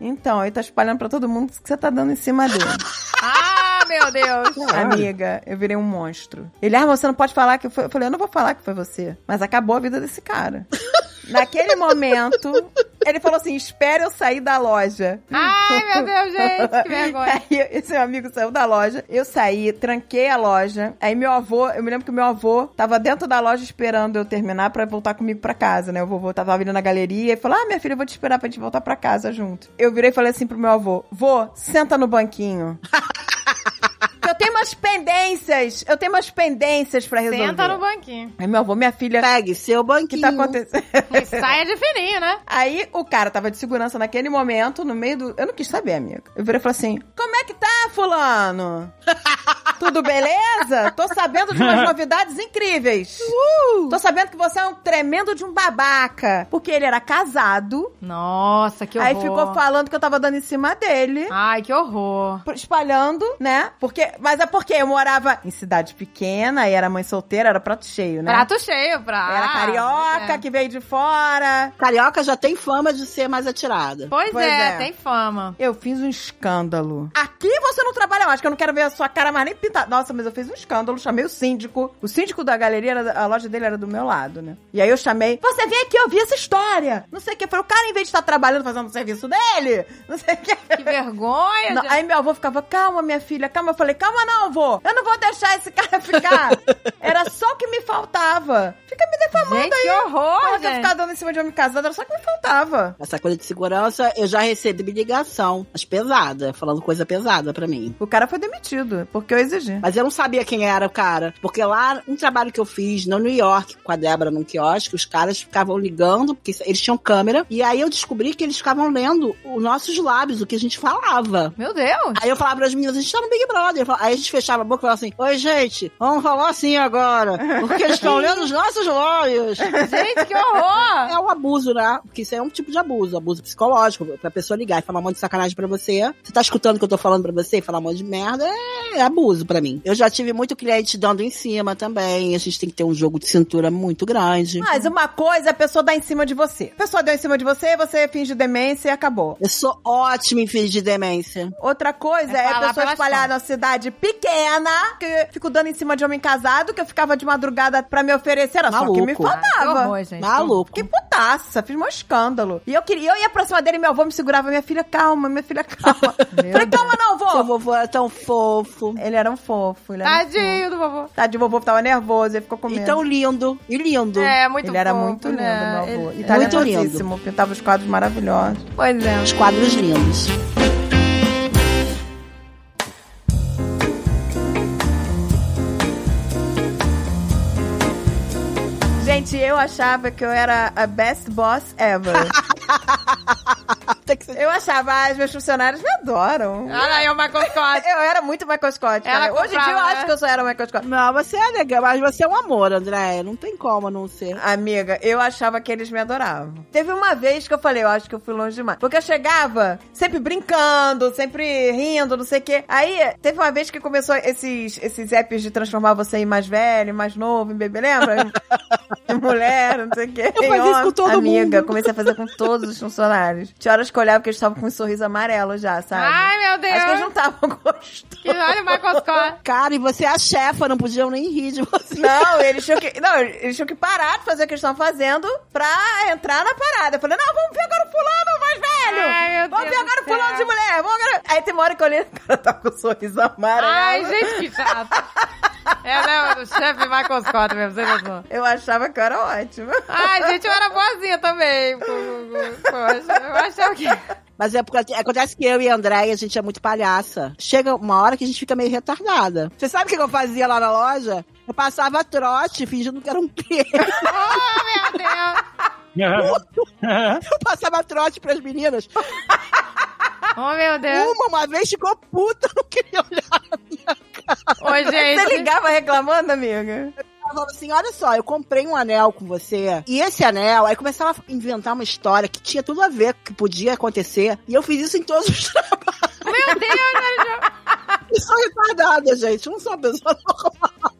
C: Então, ele tá espalhando pra todo mundo que você tá dando em cima dele.
A: Ah, meu Deus.
C: Amiga, eu virei um monstro. Ele, ah, você não pode falar que foi. Eu falei, eu não vou falar que foi você. Mas acabou a vida desse cara. Naquele momento, ele falou assim: espere eu sair da loja.
A: Ai, meu Deus, gente, que vergonha.
C: Aí esse meu amigo saiu da loja, eu saí, tranquei a loja. Aí meu avô, eu me lembro que meu avô tava dentro da loja esperando eu terminar pra voltar comigo pra casa, né? O vovô tava vindo na galeria e falou: Ah, minha filha, eu vou te esperar pra gente voltar pra casa junto. Eu virei e falei assim pro meu avô: Vô, senta no banquinho. Eu tenho umas pendências, eu tenho umas pendências pra resolver.
A: Senta no banquinho.
C: Aí meu avô, minha filha,
D: Pegue seu
C: o que
D: banquinho.
C: tá acontecendo?
A: E saia de fininho, né?
C: Aí o cara tava de segurança naquele momento, no meio do. Eu não quis saber, amiga. Eu virei e falei assim: Como é que tá, Fulano? Tudo beleza? Tô sabendo de umas novidades incríveis. Tô sabendo que você é um tremendo de um babaca. Porque ele era casado.
A: Nossa, que horror.
C: Aí ficou falando que eu tava dando em cima dele.
A: Ai, que horror.
C: Espalhando, né? Porque, mas é porque eu morava em cidade pequena e era mãe solteira, era prato cheio, né?
A: Prato cheio, pra...
C: Era carioca
A: É.
C: que veio de fora.
D: Carioca já tem fama de ser mais atirada.
A: Pois,
C: Pois
A: é,
C: é.
A: tem fama.
C: Eu fiz um escândalo. Aqui você não trabalha mais, que eu não quero ver a sua cara mais nem pintada. Nossa, mas eu fiz um escândalo, chamei o síndico. O síndico da galeria, era- a loja dele era do meu lado, né? E aí eu chamei, você vem aqui ouvir essa história. Não sei o que. Foi o cara, em vez de estar trabalhando, fazendo o serviço dele, não sei o que.
A: Que vergonha.
C: Não, aí meu avô ficava, calma, minha filha, calma. Eu falei, calma não, avô. Eu não vou deixar esse cara ficar. Era só o que me faltava. Fica me defamando
A: Gente,
C: aí.
A: que horror,
C: Ela quer
A: gente.
C: ficar dando em cima de homem casado, era só o que me faltava.
D: Essa coisa de segurança, eu já recebi ligação, mas pesada, falando coisa pesada pra mim.
C: O cara foi demitido, porque eu exigi.
D: Mas eu não sabia quem era o cara. Porque lá, um trabalho que eu fiz no New York, com a Débora num quiosque, os caras ficavam ligando, porque eles tinham câmera. E aí eu descobri que eles ficavam lendo os nossos lábios, o que a gente falava.
A: Meu Deus.
D: Aí eu falava pras meninas, a gente tá no Big Brother. Falava- Aí a gente fechava a boca e falava assim, Oi, gente, vamos falar assim agora. Porque eles estão lendo os nossos lábios.
A: Gente, que horror.
D: É um abuso, né? Porque isso é um tipo de abuso, abuso psicológico. Pra pessoa ligar e falar um monte de sacanagem pra você. Você tá escutando o que eu tô falando pra você e falar um monte de merda, é abuso pra mim. Eu já tive muito cliente dando em cima também. A gente tem que ter um jogo de cintura muito grande.
C: Mas uma coisa é a pessoa dar em cima de você. A pessoa deu em cima de você, você finge demência e acabou.
D: Eu sou ótima em fingir de demência.
C: Outra coisa
A: É
C: é, a pessoa espalhar na cidade pequena, que eu fico dando em cima de homem casado, que eu ficava de madrugada pra me oferecer, era só o que me
D: Maluco.
A: Que
C: faltava.
A: horror, gente.
D: Maluco.
C: Que putaça, fiz um escândalo. E eu queria, eu ia pra cima dele e meu avô me segurava, minha filha, calma, minha filha, calma. Falei, calma não,
D: Seu
C: vô.
D: vovô é tão fofo.
C: Ele era um fofo, ele era um fofo.
A: Tadinho do vovô.
C: Tadinho, o vovô tava nervoso, ele ficou com medo.
D: E tão lindo. E lindo.
A: É, muito
C: ele era
A: fofo,
C: muito lindo,
A: né?
C: meu avô.
A: Ele-
C: E
D: Muito
C: talentosíssimo, pintava os quadros maravilhosos.
A: Pois é.
D: Os quadros lindos.
C: Gente, eu achava que eu era a best boss ever.
D: Ser
C: eu achava, ah, os meus funcionários me adoram.
A: Olha aí o Michael Scott.
C: Eu era muito Michael Scott,
A: Ela.
C: Hoje em dia eu acho
A: né?
C: que eu só era Michael Scott.
D: Não, você é legal, mas você é um amor, André. Não tem como não ser.
C: Amiga, eu achava que eles me adoravam. Teve uma vez que eu falei, eu acho que eu fui longe demais. Porque eu chegava sempre brincando, sempre rindo, não sei o quê. Aí, teve uma vez que começou esses, esses apps de transformar você em mais velho, mais novo, em bebê, lembra? mulher, não sei o quê.
D: Eu fazia isso com todo
C: Amiga,
D: mundo.
C: comecei a fazer com todos os funcionários. Tinha horas que eu olhava porque eles estavam com um sorriso amarelo já, sabe?
A: Ai, meu Deus.
C: Acho que eles não estavam gostando.
A: Que olha o Michael Scott.
D: Cara, e você é a chefa, não podiam nem rir de você.
C: Não, eles tinham que. Não, eles tinham que parar de fazer o que eles estavam fazendo pra entrar na parada. Eu falei, não, vamos pegar o fulano mais velho!
A: Ai, meu
C: vamos
A: Deus
C: pegar o fulano de mulher! Vamos pegar... Aí tem uma hora que eu olhei, o cara tá com um sorriso amarelo.
A: Ai, gente, que chato. É, né, o chefe Michael Scott mesmo, você noção.
C: Eu achava que eu era ótima.
A: Ai, gente, eu era boazinha também. Poxa, eu achava que...
D: Mas é porque acontece que eu e a Andréia, a gente é muito palhaça. Chega uma hora que a gente fica meio retardada. Você sabe o que eu fazia lá na loja? Eu passava trote fingindo que era um cliente.
A: Oh, meu Deus.
D: Eu passava trote pras meninas.
A: Oh, meu Deus.
D: Uma, uma vez ficou puta, não queria olhar na minha
A: Oi,
C: Você
A: gente.
C: ligava reclamando, amiga?
D: Ela falava assim: olha só, eu comprei um anel com você. E esse anel, aí começava a inventar uma história que tinha tudo a ver, que podia acontecer. E eu fiz isso em todos os trabalhos.
A: Meu Deus,
D: Eu sou retardada, gente. Eu não sou uma pessoa normal.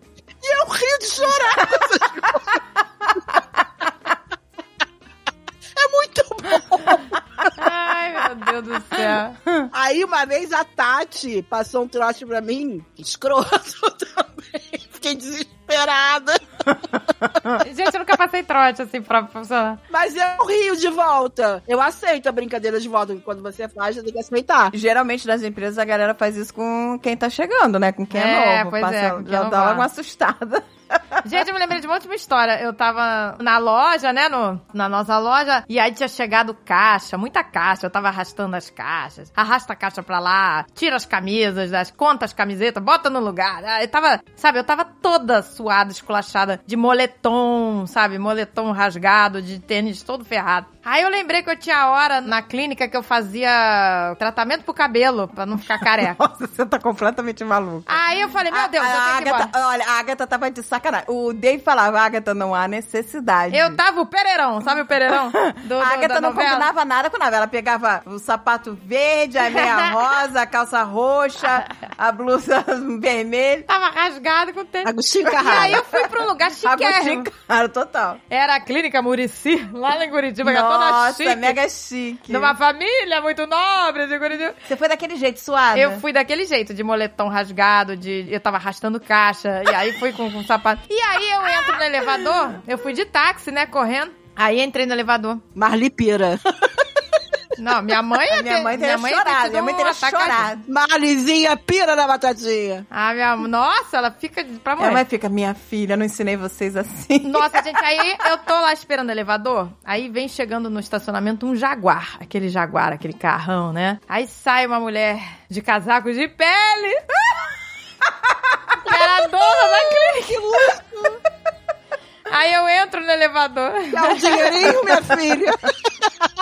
D: E eu rio de chorar essas coisas. É muito bom.
A: Ai, meu Deus do céu.
D: Aí uma vez a Tati passou um trote pra mim, escroto também. Fiquei desesperada.
A: Gente, eu nunca passei trote assim pra funcionar.
D: Mas eu rio de volta. Eu aceito a brincadeira de volta. Quando você faz, você tem que aceitar.
C: Geralmente nas empresas a galera faz isso com quem tá chegando, né? Com quem é,
A: É,
C: novo.
A: pois
C: Passa-
A: é, com quem
C: já dá logo uma assustada.
A: Gente, eu me lembrei de uma última história. Eu tava na loja, né? No, na nossa loja. E aí tinha chegado caixa, muita caixa. Eu tava arrastando as caixas. Arrasta a caixa pra lá, tira as camisas, das, conta as camisetas, bota no lugar. Ah, Eu tava, sabe, eu tava toda suada, esculachada, de moletom, sabe? Moletom rasgado, de tênis todo ferrado. Aí eu lembrei que eu tinha hora na clínica que eu fazia tratamento pro cabelo, pra não ficar careca.
C: Nossa, você tá completamente maluco.
A: Aí eu falei, meu Deus,
C: a,
A: eu tenho embora.
C: Agatha, olha, a Agatha tava de sacanagem. O Dave falava, Agatha, não há necessidade.
A: Eu tava o Pereirão, sabe o Pereirão? Do,
C: a Agatha não combinava nada com nada. Ela pegava o sapato verde, a meia rosa, a calça roxa, a blusa vermelha.
A: Tava rasgado com o tênis.
D: Agostinho
A: E aí
D: Carrara.
A: eu fui pra um lugar chiquérrimo.
C: Agostinho, cara, total.
A: Era a clínica Murici, lá em Curitiba, é toda
C: Nossa,
A: chique.
C: mega chique.
A: Numa família muito nobre de Curitiba.
C: Você foi daquele jeito, suada?
A: Eu fui daquele jeito, de moletom rasgado, de eu tava arrastando caixa, e aí fui com, com sapato. E aí eu entro no elevador, eu fui de táxi, né, correndo. Aí entrei no elevador.
D: Marli Pira.
A: Não, minha mãe ia
C: A minha
A: ter-
C: mãe teria
A: ia ter
C: chorado. Minha mãe
A: um
C: teria
A: ataque
C: chorado.
D: Marlizinha Pira na batatinha.
A: Ah, minha... Nossa, ela fica pra
C: Minha
A: morrer.
C: mãe fica, minha filha, não ensinei vocês assim.
A: Nossa, gente, aí eu tô lá esperando o elevador, aí vem chegando no estacionamento um jaguar, aquele jaguar, aquele carrão, né? Aí sai uma mulher de casaco de pele. Que era a dona da clínica. Aí eu entro no elevador.
D: Dá um dinheirinho, minha filha.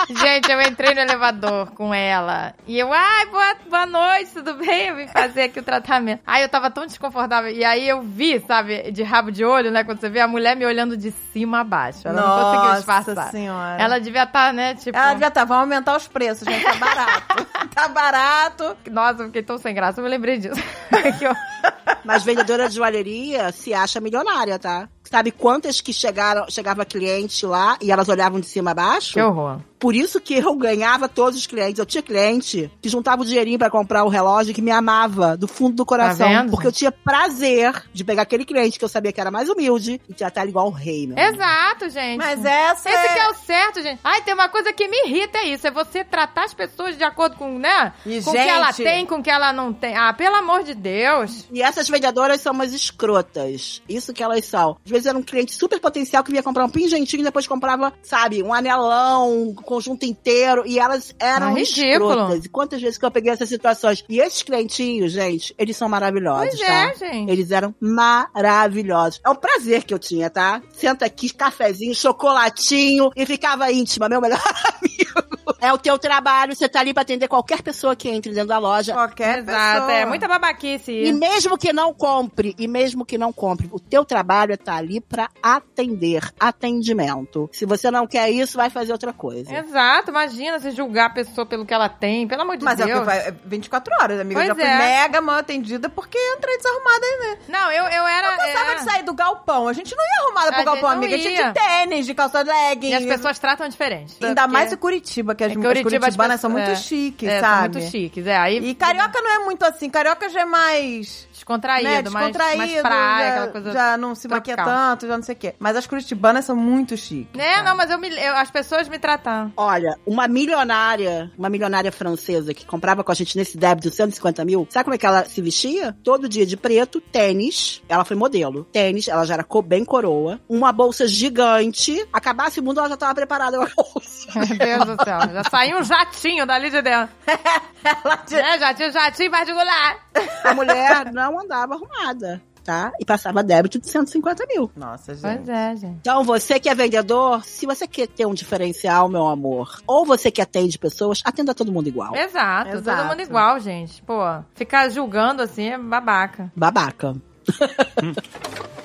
A: Gente, eu entrei no elevador com ela. E eu, ai, boa, boa noite, tudo bem? Eu vim fazer aqui o tratamento. Aí eu tava tão desconfortável. E aí eu vi, sabe, de rabo de olho, né? Quando você vê a mulher me olhando de cima a baixo. Ela não conseguiu disfarçar.
C: Nossa senhora.
A: Ela devia estar, né, tipo...
C: Ela devia estar, vamos aumentar os preços, gente, tá barato. tá barato.
A: Nossa, eu fiquei tão sem graça, eu me lembrei disso.
D: Mas vendedora de joalheria se acha milionária, tá? Sabe quantas que chegaram, chegava cliente lá e elas olhavam de cima a baixo?
A: que horror.
D: Por isso que eu ganhava todos os clientes. Eu tinha cliente que juntava o dinheirinho pra comprar o relógio que me amava do fundo do coração.
A: Tá
D: porque eu tinha prazer de pegar aquele cliente que eu sabia que era mais humilde e tratar ele igual o rei, meu. amigo.
A: Exato, gente.
C: Mas essa
A: Esse
C: é...
A: que é o certo, gente. Ai, tem uma coisa que me irrita, é isso. É você tratar as pessoas de acordo com, né?
C: E,
A: com o que ela
C: gente-
A: tem, com o que ela não tem. Ah, pelo amor de Deus.
D: E essas vendedoras são umas escrotas. Isso que elas são. Às vezes era um cliente super potencial que vinha comprar um pingentinho e depois comprava, sabe, um anelão, um conjunto inteiro. E elas eram
A: Ah,
D: escrotas. E quantas vezes que eu peguei essas situações. E esses clientinhos, gente, eles são maravilhosos,
A: Pois
D: tá?
A: é, gente.
D: Eles eram maravilhosos. É um prazer que eu tinha, tá? Senta aqui, cafezinho, chocolatinho e ficava íntima, meu melhor amigo. É o teu trabalho, você tá ali pra atender qualquer pessoa que entre dentro da loja.
C: Qualquer
A: Exato,
C: pessoa.
A: é muita babaquice
D: E mesmo que não compre, e mesmo que não compre, o teu trabalho é estar ali pra atender, atendimento. Se você não quer isso, vai fazer outra coisa.
A: Exato, imagina você julgar a pessoa pelo que ela tem, pelo amor de
C: Mas é o
A: Deus.
C: que vai é 24 horas, amiga. eu já
A: Pois
C: fui
A: é.
C: mega mal atendida porque entrei desarrumada aí, né?
A: Não, eu, eu era.
C: Eu gostava
A: é.
C: de sair do galpão. A gente não ia arrumada
A: A
C: pro galpão,
A: gente não
C: amiga. A gente tinha de tênis, de calça legging.
A: E as pessoas tratam diferente.
C: Ainda
A: Porque-
C: mais em Curitiba, que as,
A: é Curitiba, as
C: curitibanas são
A: pessoas-
C: muito
A: é,
C: chiques,
A: é,
C: sabe?
A: São muito chiques, é. Aí,
C: E carioca não é muito assim. Carioca já é mais...
A: Descontraído,
C: né,
A: mais,
C: descontraído,
A: mais praia,
C: já,
A: aquela coisa.
C: já não se maquia tanto, já não sei o quê. Mas as curitibanas são muito chiques.
A: Né,
C: cara.
A: não, mas eu me, eu- as pessoas me tratavam.
D: Olha, uma milionária, uma milionária francesa que comprava com a gente nesse débito de 150 mil, sabe como é que ela se vestia? Todo dia de preto, tênis, ela foi modelo. Tênis, ela já era bem coroa, uma bolsa gigante, acabasse o mundo, ela já tava preparada com a bolsa.
A: Meu Deus do céu. Já saiu um jatinho dali de dentro.
C: Ela de-
A: É, já tinha jatinho particular.
D: A mulher não andava arrumada, tá? E passava débito de 150 mil.
C: Nossa, gente.
A: Pois é, gente.
D: Então, você que é vendedor, se você quer ter um diferencial, meu amor, ou você que atende pessoas, atenda todo mundo igual.
A: Exato,
C: Exato.
A: todo mundo igual, gente. Pô, ficar julgando assim é babaca.
D: Babaca.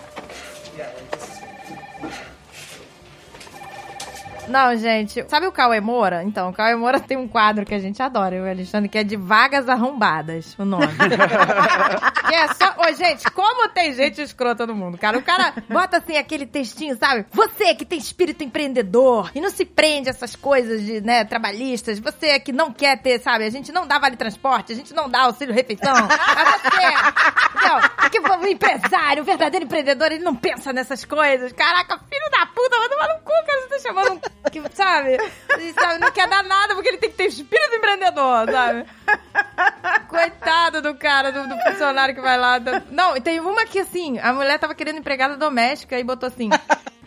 A: Não, gente, sabe o Cauê Moura? Então, o Cauê Moura tem um quadro que a gente adora, eu e o Alexandre, que é de Vagas Arrombadas, o nome. que é só... Ô, gente, como tem gente escrota no mundo, cara. O cara bota, assim, aquele textinho, sabe? Você que tem espírito empreendedor e não se prende a essas coisas de, né, trabalhistas. Você que não quer ter, sabe? A gente não dá vale transporte, a gente não dá auxílio-refeição. Mas você, entendeu? Porque o empresário, o verdadeiro empreendedor, ele não pensa nessas coisas. Caraca, filho da puta, vai tomar no cu, cara. Você tá chamando um... Que, sabe? Sabe? Não quer dar nada porque ele tem que ter espírito empreendedor, sabe? Coitado do cara, do, do funcionário que vai lá. do- Não, tem uma que assim, a mulher tava querendo empregada doméstica e botou assim.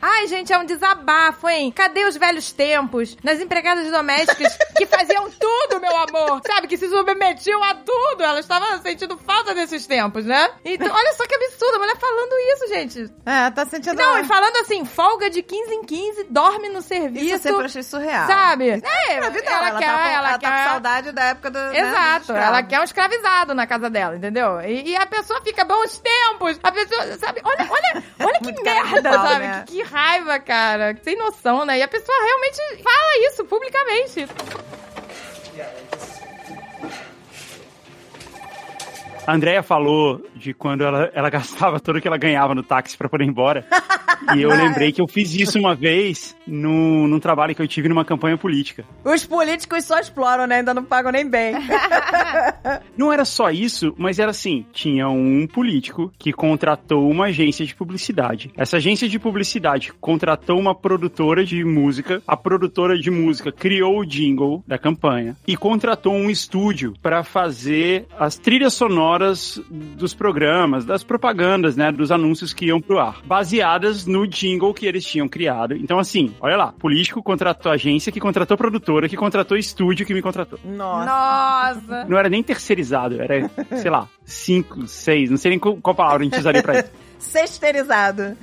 A: Ai, gente, é um desabafo, hein? Cadê os velhos tempos? Nas empregadas domésticas que faziam tudo, meu amor. Sabe? Que se submetiam a tudo. Elas estavam sentindo falta desses tempos, né? Então, olha só que absurdo. A mulher falando isso, gente.
C: É, tá sentindo...
A: Não, e falando assim, folga de 15 em 15, dorme no serviço.
C: Isso eu sempre achei surreal.
A: Sabe? É,
C: Ela,
A: ela,
C: ela,
A: quer,
C: tá, com-
A: ela
C: ela tá
A: quer...
C: com saudade da época do. né,
A: Exato,
C: escravos.
A: ela quer um escravizado na casa dela, entendeu? E, e a pessoa fica bons tempos. A pessoa, sabe? Olha, olha, olha que merda, sabe?
C: né?
A: Que, que raiva, cara. Sem noção, né? E a pessoa realmente fala isso publicamente.
B: A Andrea falou de quando ela, ela gastava tudo que ela ganhava no táxi pra poder ir embora. e eu lembrei que eu fiz isso uma vez no, num trabalho que eu tive numa campanha política.
C: Os políticos só exploram, né? Ainda não pagam nem bem.
B: Não era só isso, mas era assim: tinha um político que contratou uma agência de publicidade. Essa agência de publicidade contratou uma produtora de música. A produtora de música criou o jingle da campanha e contratou um estúdio para fazer as trilhas sonoras dos programas, das propagandas, né, dos anúncios que iam pro ar, baseadas no jingle que eles tinham criado. Então, assim, olha lá, político contratou agência, que contratou produtora, que contratou estúdio, que me contratou.
C: Nossa.
A: Nossa.
B: Não era nem terceirizado, era, sei lá, cinco, seis, não sei nem qual palavra a gente usaria pra isso.
C: Sexterizado.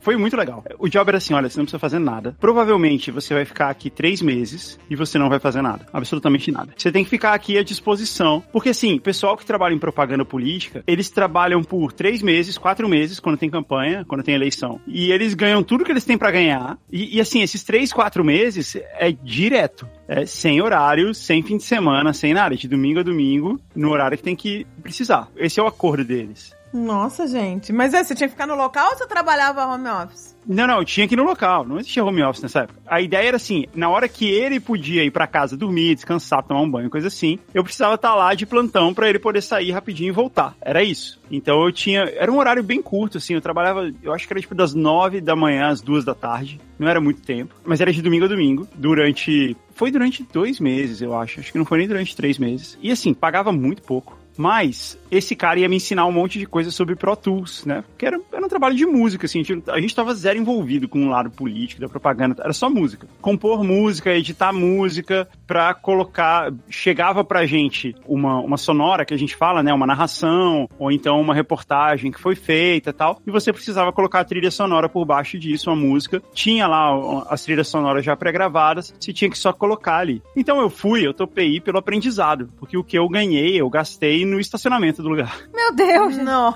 B: Foi muito legal. O job era assim: olha, você não precisa fazer nada. Provavelmente você vai ficar aqui três meses e você não vai fazer nada. Absolutamente nada. Você tem que ficar aqui à disposição. Porque, assim, pessoal que trabalha em propaganda política, eles trabalham por três meses, quatro meses, quando tem campanha, quando tem eleição. E eles ganham tudo que eles têm pra ganhar. E, e, assim, esses três, quatro meses é direto. É sem horário, sem fim de semana, sem nada. De domingo a domingo, no horário que tem que precisar. Esse é o acordo deles.
C: Nossa, gente. Mas é, você tinha que ficar no local ou você trabalhava home office?
B: Não, não, eu tinha que ir no local, não existia home office nessa época. A ideia era assim, na hora que ele podia ir pra casa dormir, descansar, tomar um banho, coisa assim, eu precisava estar lá de plantão pra ele poder sair rapidinho e voltar. Era isso. Então eu tinha, era um horário bem curto assim, eu trabalhava, eu acho que era tipo das nove da manhã às duas da tarde. Não era muito tempo, mas era de domingo a domingo, durante foi durante dois meses, eu acho. Acho que não foi nem durante três meses. E assim, pagava muito pouco. Mas esse cara ia me ensinar um monte de coisa sobre Pro Tools, né? Porque era, era um trabalho de música, assim, a gente, tava zero envolvido com o lado político da propaganda, era só música. Compor música, editar música, pra colocar, chegava pra gente uma, uma sonora que a gente fala, né, uma narração, ou então uma reportagem que foi feita tal, e você precisava colocar a trilha sonora por baixo disso, uma música, tinha lá as trilhas sonoras já pré-gravadas, você tinha que só colocar ali. Então eu fui, eu topei pelo aprendizado, porque o que eu ganhei, eu gastei no estacionamento do lugar.
A: Meu Deus.
C: Não.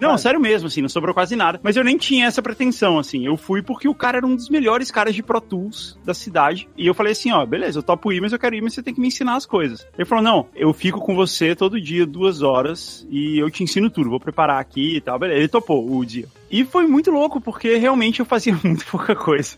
B: Não, sério mesmo, assim, não sobrou quase nada. Mas eu nem tinha essa pretensão, assim. Eu fui porque o cara era um dos melhores caras de Pro Tools da cidade. E eu falei assim, ó, beleza, eu topo ir, mas eu quero ir, mas você tem que me ensinar as coisas. Ele falou, não, eu fico com você todo dia, duas horas, e eu te ensino tudo. Vou preparar aqui e tal. Beleza, ele topou o dia. E foi muito louco, porque realmente eu fazia muito pouca coisa.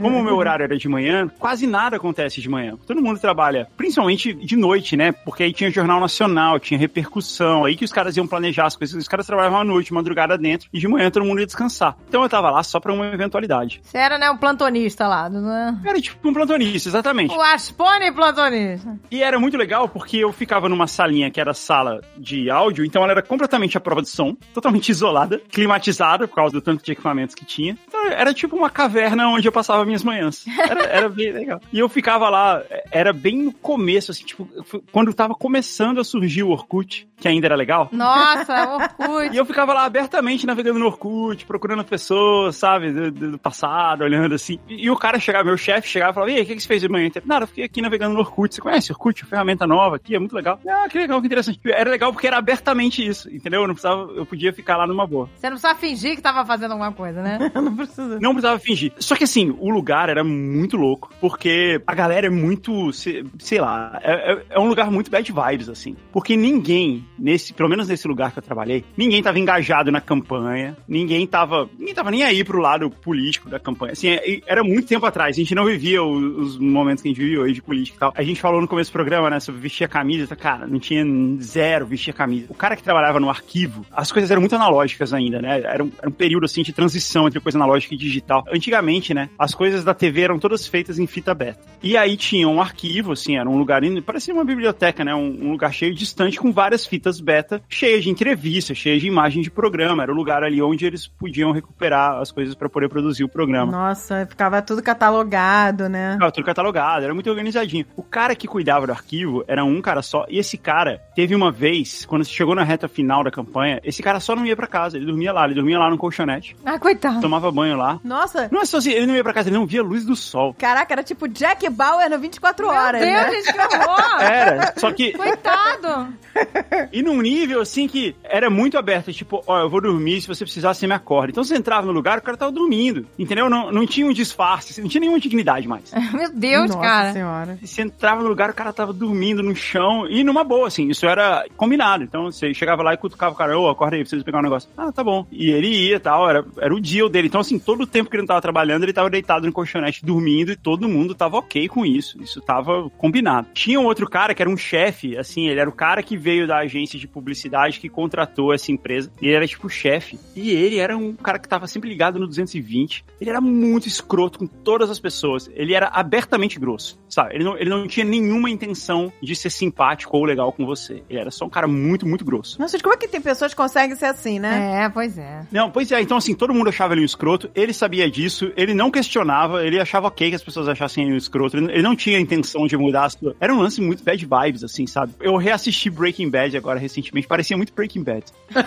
B: Como o meu horário era de manhã, quase nada acontece de manhã. Todo mundo trabalha, principalmente de noite, né? Porque aí tinha Jornal Nacional, tinha repercussão, aí que os caras iam planejar as coisas. Os caras trabalhavam à noite, madrugada dentro, e de manhã todo mundo ia descansar. Então eu tava lá só pra uma eventualidade.
A: Você era, né, um plantonista lá, né?
B: Era tipo um plantonista, exatamente.
A: O Aspone plantonista.
B: E era muito legal porque eu ficava numa salinha que era sala de áudio, então ela era completamente à prova de som, totalmente isolada, climatizada por causa do tanto de equipamentos que tinha. Então era tipo uma caverna onde eu passava minhas manhãs. Era, era bem legal. E eu ficava lá, era bem no começo, assim, tipo, quando tava começando a surgir o Orkut, que ainda era legal.
A: Nossa, Orkut.
B: E eu ficava lá abertamente navegando no Orkut, procurando pessoas, sabe, do, do passado, olhando assim. E, e o cara chegava, meu chefe chegava e falava: E aí, o que, que você fez de manhã? Nada, eu fiquei aqui navegando no Orkut. Você conhece Orkut? Ferramenta nova aqui, é muito legal. Ah, que legal, que interessante. Era legal porque era abertamente isso, entendeu? Eu não precisava, eu podia ficar lá numa boa.
A: Você não precisava fingir que tava fazendo alguma coisa, né?
C: não precisa.
B: Não precisava fingir. Só que assim, o lugar era muito louco, porque a galera é muito, sei, sei lá, é, é- é um lugar muito bad vibes, assim. Porque ninguém, nesse, pelo menos nesse lugar que eu trabalhei, ninguém tava engajado na campanha, ninguém tava, ninguém tava nem aí pro lado político da campanha. Assim, é- era muito tempo atrás, a gente não vivia o- os, momentos que a gente vive hoje de política e tal. A gente falou no começo do programa, né, sobre vestir a camisa, cara, não tinha zero vestir a camisa. O cara que trabalhava no arquivo, as coisas eram muito analógicas ainda, né? Era um, era um período, assim, de transição entre coisa analógica e digital. Antigamente, né, as coisas da TV eram todas feitas em fita beta. E aí tinha um arquivo, assim, era um lugar, parecia uma biblioteca, né, um, um lugar cheio distante com várias fitas beta, cheias de entrevistas, cheias de imagem de programa. Era o lugar ali onde eles podiam recuperar as coisas para poder produzir o programa.
C: Nossa, ficava tudo catalogado, né?
B: Ficava tudo catalogado, era muito organizadinho. O cara que cuidava do arquivo era um cara só, e esse cara teve uma vez, quando chegou na reta final da campanha, esse cara só não ia pra casa, ele dormia lá, ele dormia lá no colchonete,
A: Ah, coitado.
B: tomava banho lá.
C: Nossa,
B: Não é só assim, ele não ia pra casa, ele não via a luz do sol.
C: caraca, era tipo Jack Bauer no 24
A: Meu
C: horas,
A: Deus,
C: né?
A: gente, que horror.
B: Era, só que
A: Coitado.
B: E num nível assim que era muito aberto, tipo, ó, eu vou dormir, se você precisar, você me acorda. Então você entrava no lugar, o cara tava dormindo, entendeu? Não, não tinha um disfarce, não tinha nenhuma dignidade mais.
A: Meu Deus,
C: Nossa
A: cara.
C: senhora.
B: Você entrava no lugar, o cara tava dormindo no chão, e numa boa, assim, isso era combinado. Então você chegava lá e cutucava o cara, ô, acorda aí, preciso pegar um negócio. Ah, tá bom. E ele ia e tal, era, era o deal dele. Então, assim, todo o tempo que ele não tava trabalhando, ele tava deitado no colchonete dormindo, e todo mundo tava ok com isso. Isso tava combinado. Tinha um outro cara que era um chefe, assim, ele era o cara que veio da agência de publicidade que contratou essa empresa. E ele era tipo chefe. E ele era um cara que tava sempre ligado no 220. Ele era muito escroto com todas as pessoas. Ele era abertamente grosso, sabe? Ele não, ele não tinha nenhuma intenção de ser simpático ou legal com você. Ele era só um cara muito, muito grosso.
C: Nossa, como é que tem pessoas que conseguem ser assim, né?
A: É, pois é.
B: Não, pois é, então assim, todo mundo achava ele um escroto, ele sabia disso, ele não questionava, ele achava ok que as pessoas achassem ele um escroto, ele não tinha intenção de mudar a sua... Era um lance muito bad vibes, assim, sabe? Eu reassisti Breaking Bad agora recentemente, parecia muito Breaking Bad.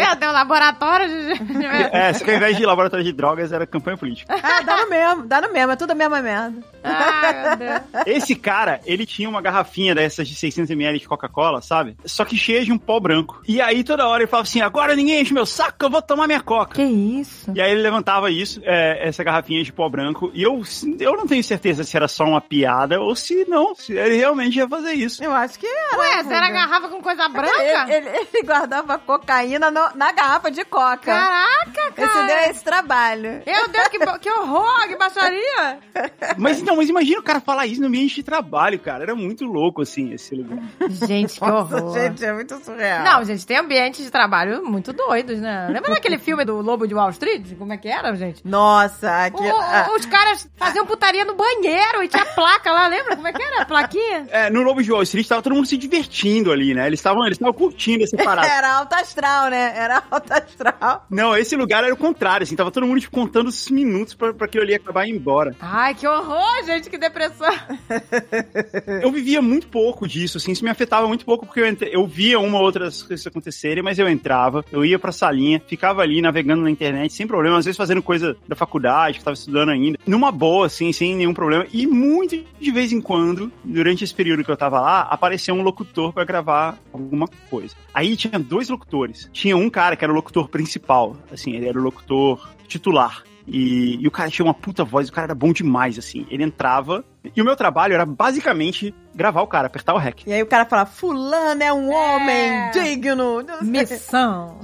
A: É, tem um laboratório de...
B: É, só que ao invés de laboratório de drogas, era campanha política.
C: Ah, dá no mesmo, dá no mesmo, é tudo a mesma merda.
A: Ai, meu Deus.
B: Esse cara, ele tinha uma garrafinha dessas de 600ml de Coca-Cola, sabe? Só que cheia de um pó branco. E aí toda hora ele falava assim, agora ninguém enche meu saco, eu vou tomar minha Coca.
A: Que isso?
B: E aí ele levantava isso, é, essa garrafinha de pó branco, e eu, eu não tenho certeza se era só uma piada ou se não, se ele realmente ia fazer isso.
C: Eu acho que era.
A: Ué, você era garrafa com coisa branca?
C: Ele, ele- ele guardava cocaína no- na garrafa de coca.
A: Caraca,
C: Esse
A: cara.
C: deu esse trabalho.
A: Meu Deus, que, que horror, que baixaria.
B: Mas então, mas imagina o cara falar isso no ambiente de trabalho, cara. Era muito louco, assim, esse lugar.
A: Gente, que
C: Nossa,
A: horror.
C: gente, é muito surreal.
A: Não, gente, tem ambientes de trabalho muito doidos, né? Lembra daquele filme do Lobo de Wall Street? Como é que era, gente?
C: Nossa, aqui.
A: O-
C: ah,
A: os caras faziam putaria no banheiro e tinha placa lá, lembra? Como é que era a plaquinha?
B: É, no Lobo de Wall Street tava todo mundo se divertindo ali. né? Eles estavam eles estavam curtindo essa parada.
C: Era alto astral, né? Era alto astral.
B: Não, esse lugar era o contrário, assim, tava todo mundo tipo, contando os minutos pra, pra aquilo ali acabar e ir embora.
A: Ai, que horror, gente, que depressão.
B: Eu vivia muito pouco disso, assim, isso me afetava muito pouco, porque eu, entre- eu via uma ou outras coisas acontecerem, mas eu entrava, eu ia pra salinha, ficava ali navegando na internet, sem problema, às vezes fazendo coisa da faculdade, que tava estudando ainda, numa boa, assim, sem nenhum problema, e muito de vez em quando, durante esse período que eu tava lá, apareceu um locutor pra gravar alguma coisa. Aí tinha dois locutores. Tinha um cara que era o locutor principal, assim, ele era o locutor titular. E, e o cara tinha uma puta voz, o cara era bom demais, assim. Ele entrava. E o meu trabalho era basicamente gravar o cara, apertar o rec.
C: E aí o cara fala, fulano é um
A: É.
C: homem digno.
A: Missão.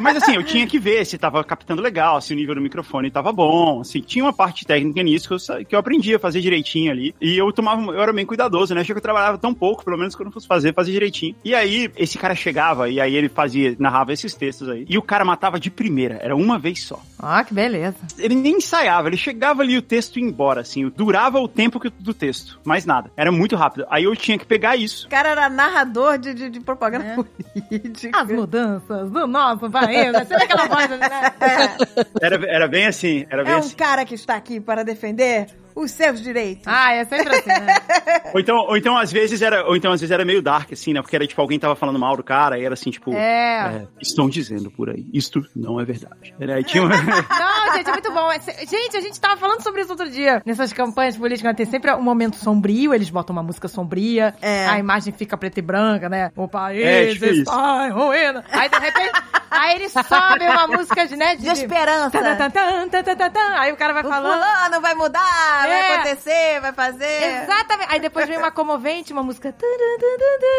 B: Mas assim, eu tinha que ver se tava captando legal, se o nível do microfone tava bom, assim, tinha uma parte técnica nisso que eu, que eu aprendi a fazer direitinho ali. E eu tomava, eu era bem cuidadoso, né? Achei que eu trabalhava tão pouco, pelo menos quando eu fosse fazer, fazia direitinho. E aí, esse cara chegava, e aí ele fazia, narrava esses textos aí, e o cara matava de primeira, era uma vez só.
A: Ó, que beleza.
B: Ele nem ensaiava, ele chegava ali e o texto ia embora, assim, durava o tempo que- do texto, mais nada. Era muito rápido. Aí eu tinha que pegar isso.
C: O cara era narrador de, de, de propaganda
A: É.
C: política.
A: As mudanças do nosso país. Você vê aquela voz ali, né?
B: Era, era bem assim, era bem
C: É um
B: assim.
C: cara que está aqui para defender os seus direitos.
A: Ah, é sempre assim, né?
B: Ou então, ou então às vezes era, ou então às vezes era meio dark assim, né? Porque era tipo alguém tava falando mal do cara, e era assim, tipo,
A: É.
B: é, estão dizendo por aí. Isto não é verdade. Era, aí tinha uma-
A: Não, gente, é muito bom. É Gente, a gente tava falando sobre isso outro dia. Nessas campanhas políticas, tem sempre um momento sombrio, eles botam uma música sombria,
C: É.
A: a imagem fica preta e branca, né? O país
B: É, tipo isso.
A: está em ruína. Aí, de repente, aí eles sobem uma música de, né, de...
C: De esperança.
A: Tan, tan, tan, tan, tan, tan, tan. Aí o cara vai
C: O
A: falando...
C: fulano vai mudar. Vai acontecer, vai fazer.
A: Exatamente. Aí depois vem uma comovente, uma música.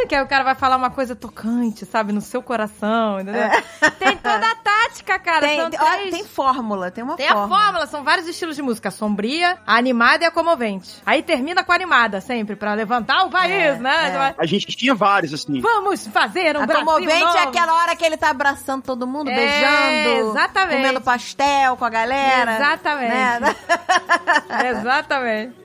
A: Que aí o cara vai falar uma coisa tocante, sabe? No seu coração, entendeu? Tem toda a tática, cara.
C: Tem,
A: São
C: tem, ó,
A: três-
C: tem fórmula, tem uma
A: Tem a
C: fórmula.
A: fórmula, são vários estilos de música. A sombria, a animada e a comovente. Aí termina com a animada, sempre, pra levantar o país,
C: É,
A: né?
B: A gente tinha vários, assim.
A: Vamos fazer um
C: A
A: Brasil
C: comovente
A: novo.
C: é aquela hora que ele tá abraçando todo mundo,
A: É,
C: beijando,
A: exatamente.
C: comendo pastel com a galera.
A: Exatamente.
C: né?
A: Exatamente.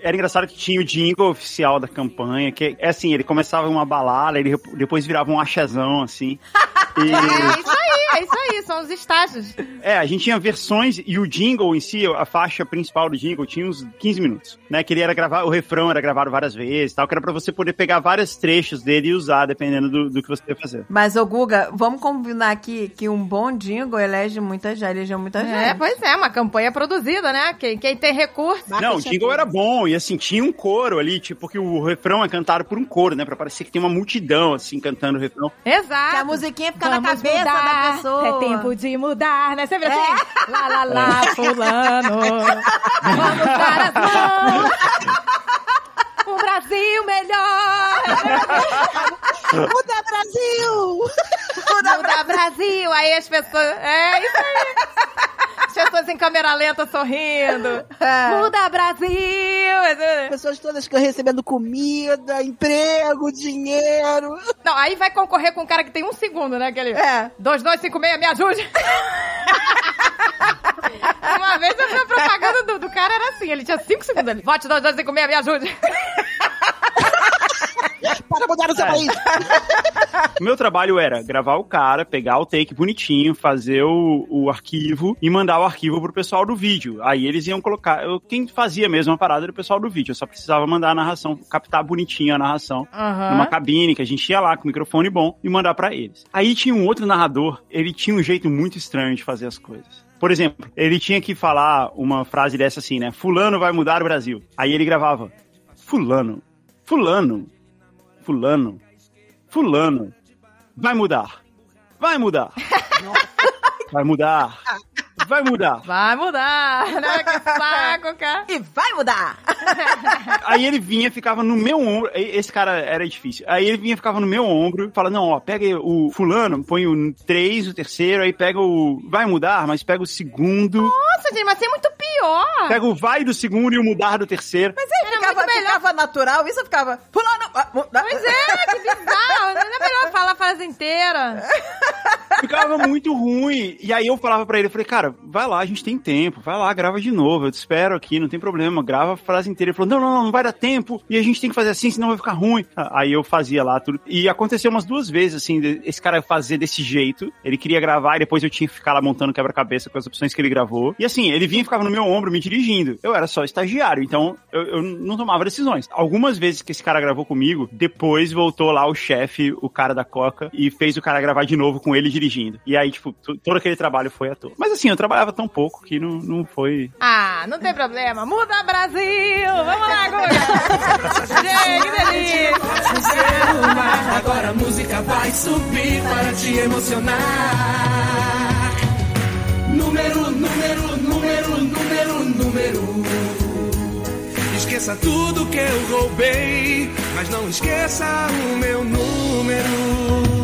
B: Era engraçado que tinha o jingle oficial da campanha, que é assim, ele começava uma balada, ele depois virava um achazão, assim. E,
A: É isso aí, é isso aí, são os estágios.
B: é, a gente tinha versões e o jingle em si, a faixa principal do jingle tinha uns 15 minutos, né? Que ele era gravar, o refrão era gravado várias vezes, tal, que era pra você poder pegar vários trechos dele e usar, dependendo do, do que você ia fazer.
C: Mas, ô Guga, vamos combinar aqui que um bom jingle elege muita gente, elegeu muita gente.
A: É, pois é, uma campanha produzida, né? Quem, quem tem recurso.
B: Não, o jingle era bom, e assim, tinha um coro ali, tipo, porque o refrão é cantado por um coro, né? Pra parecer que tem uma multidão, assim, cantando o refrão.
A: Exato.
C: Que a musiquinha fica na
A: Vamos
C: cabeça
A: mudar,
C: da pessoa.
A: É tempo de mudar, né? Você vê assim? Lá, lá, lá, fulano. Vamos dar as mãos. Um Brasil melhor.
D: Muda Brasil!
A: Muda Brasil. Aí as pessoas... É isso aí. As pessoas em câmera lenta sorrindo. Muda Brasil.
D: Pessoas todas recebendo comida, emprego, dinheiro.
A: Não, aí vai concorrer com um cara que tem um segundo, né? Aquele...
C: É.
A: 2256, me ajude. Uma vez eu vi a propaganda do, do cara, era assim, ele tinha 5 segundos ali. Vote 2256, me ajude.
D: Para mudar o seu
B: É.
D: país.
B: O meu trabalho era gravar o cara, pegar o take bonitinho, fazer o, o arquivo e mandar o arquivo pro pessoal do vídeo. Aí eles iam colocar. Eu, quem fazia mesmo a parada era o pessoal do vídeo. Eu só precisava mandar a narração, captar bonitinho a narração. Numa cabine que a gente ia lá com o microfone bom e mandar pra eles. Aí tinha um outro narrador, ele tinha um jeito muito estranho de fazer as coisas. Por exemplo, ele tinha que falar uma frase dessa assim, né? Fulano vai mudar o Brasil. Aí ele gravava: Fulano, Fulano, Fulano, Fulano, vai mudar, vai mudar, vai mudar, vai mudar.
A: Vai mudar, né? Que saco, cara.
C: E vai mudar.
B: Aí ele vinha, ficava no meu ombro. Esse cara era difícil. Aí ele vinha, ficava no meu ombro, fala: Não, ó, pega o fulano, põe o 3, o terceiro, aí pega o. Vai mudar, mas pega o segundo.
A: Nossa, gente, mas você é muito pior.
B: Pega o vai do segundo e o mudar do terceiro.
C: Mas aí
A: Era
C: ficava,
A: muito melhor.
C: ficava natural, isso ficava. Fulano. ah, mudar.
A: Pois é, que bizarro. Não é melhor falar a frase inteira.
B: ficava muito ruim. E aí eu falava pra ele, eu falei, cara, vai lá, a gente tem tempo, vai lá, grava de novo, eu te espero aqui, não tem problema, grava a frase inteira. Ele falou, não, não, não, não vai dar tempo, e a gente tem que fazer assim, senão vai ficar ruim. Aí eu fazia lá tudo. E aconteceu umas duas vezes, assim, esse cara fazer desse jeito. Ele queria gravar e depois eu tinha que ficar lá montando quebra-cabeça com as opções que ele gravou. E assim, ele vinha e ficava no meu ombro me dirigindo. Eu era só estagiário, então eu, eu não tomava decisões. Algumas vezes que esse cara gravou comigo, depois voltou lá o chefe, o cara da Coca, e fez o cara gravar de novo com ele dirigindo. E aí, tipo, to- todo aquele trabalho foi à toa. Mas assim, eu trabalhava tão pouco que não, não foi.
A: Ah, não tem problema. Muda Brasil! Vamos lá, Guga! Gente, que delícia!
E: Agora a música vai subir para te emocionar. Número, número, número, número, número. Esqueça tudo que eu roubei, mas não esqueça o meu número.